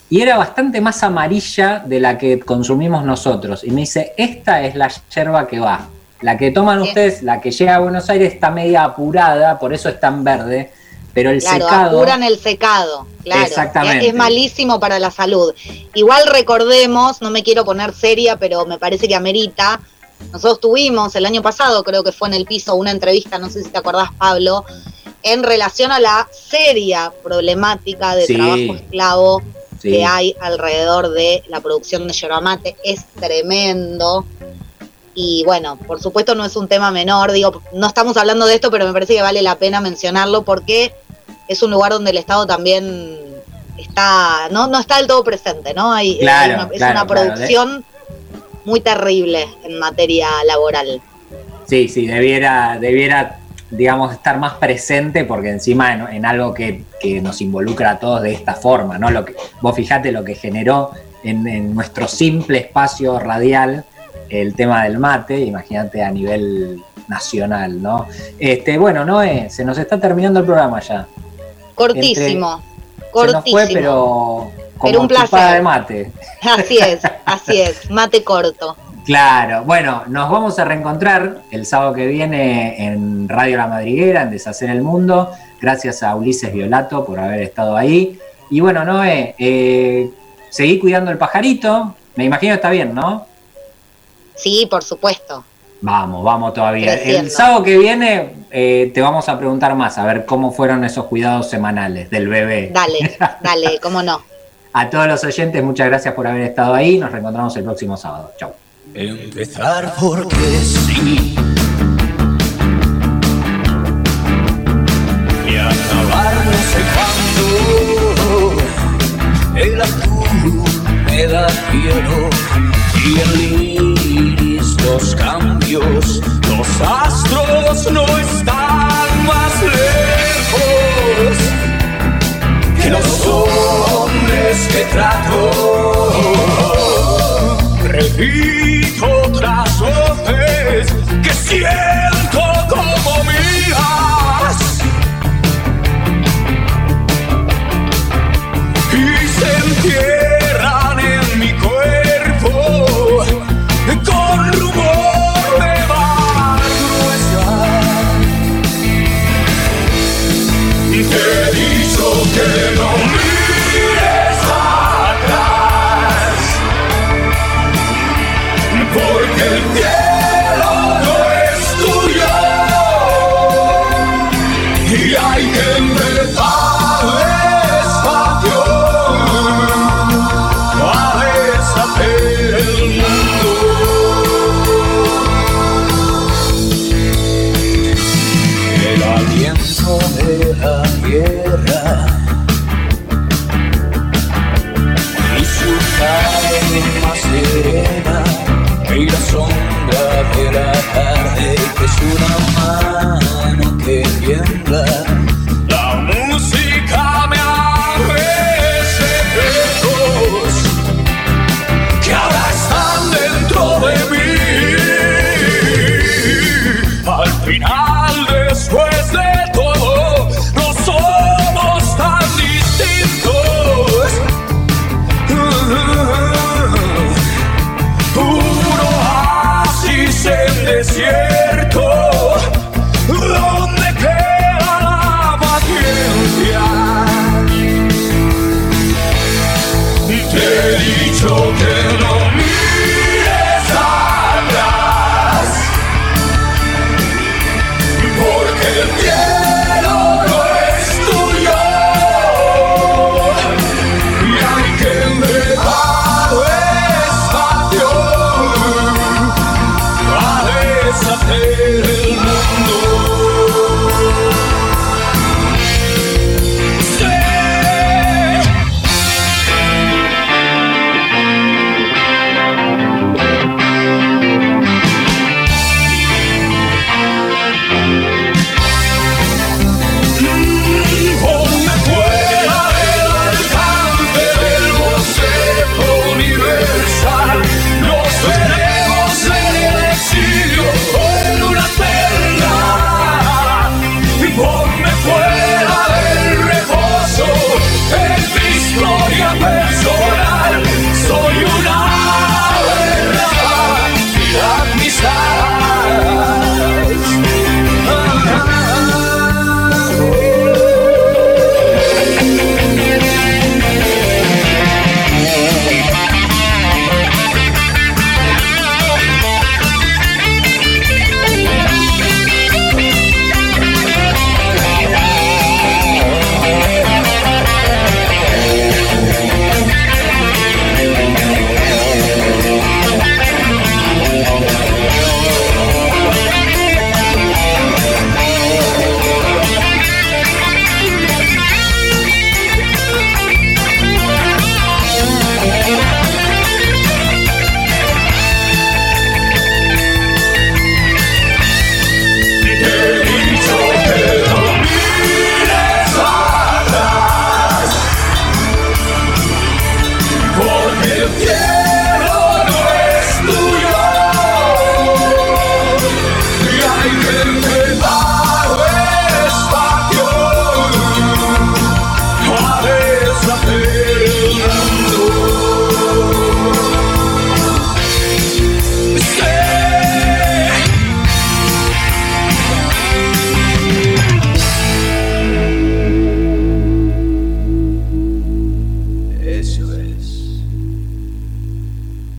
y era bastante más amarilla de la que consumimos nosotros. Y me dice, esta es la yerba que va. La que toman ustedes, la que llega a Buenos Aires está media apurada, por eso es tan verde, pero el claro, secado... apuran el secado, claro. Exactamente. Es malísimo para la salud. Igual recordemos, no me quiero poner seria, pero me parece que amerita. Nosotros tuvimos el año pasado, creo que fue en el piso, una entrevista, no sé si te acordás, Pablo, en relación a la seria problemática de Sí. trabajo esclavo Sí. que hay alrededor de la producción de yerba mate. Es tremendo. Y bueno, por supuesto no es un tema menor, digo, no estamos hablando de esto, pero me parece que vale la pena mencionarlo porque es un lugar donde el Estado también está, no, no está del todo presente, ¿no? Hay, Claro, hay una- es claro, una claro, producción muy terrible en materia laboral. Sí, sí, debiera, debiera, digamos, estar más presente porque encima en, en algo que, que nos involucra a todos de esta forma, ¿no? Lo que, vos fijate lo que generó en, en nuestro simple espacio radial el tema del mate, imagínate a nivel nacional, ¿no? Este, bueno, Noé, se nos está terminando el programa ya. Cortísimo, Se cortísimo. nos fue, pero como Pero un placer. de mate. Así es, así es, mate corto. Claro, bueno, nos vamos a reencontrar el sábado que viene en Radio La Madriguera, en Deshacer el Mundo. Gracias a Ulises Violato por haber estado ahí. Y bueno, Noé, eh, seguí cuidando el pajarito. Me imagino que está bien, ¿no? Sí, por supuesto. Vamos, vamos todavía. Creciendo. El sábado que viene eh, te vamos a preguntar más, a ver cómo fueron esos cuidados semanales del bebé. Dale, dale, cómo no. A todos los oyentes, muchas gracias por haber estado ahí. Nos reencontramos el próximo sábado. Chau. Empezar porque sí. Y acabar no sé cuándo. El azul me da cielo y los cambios, los astros no están más lejos que los hombres que trato. Repito otras voces que siento como mía.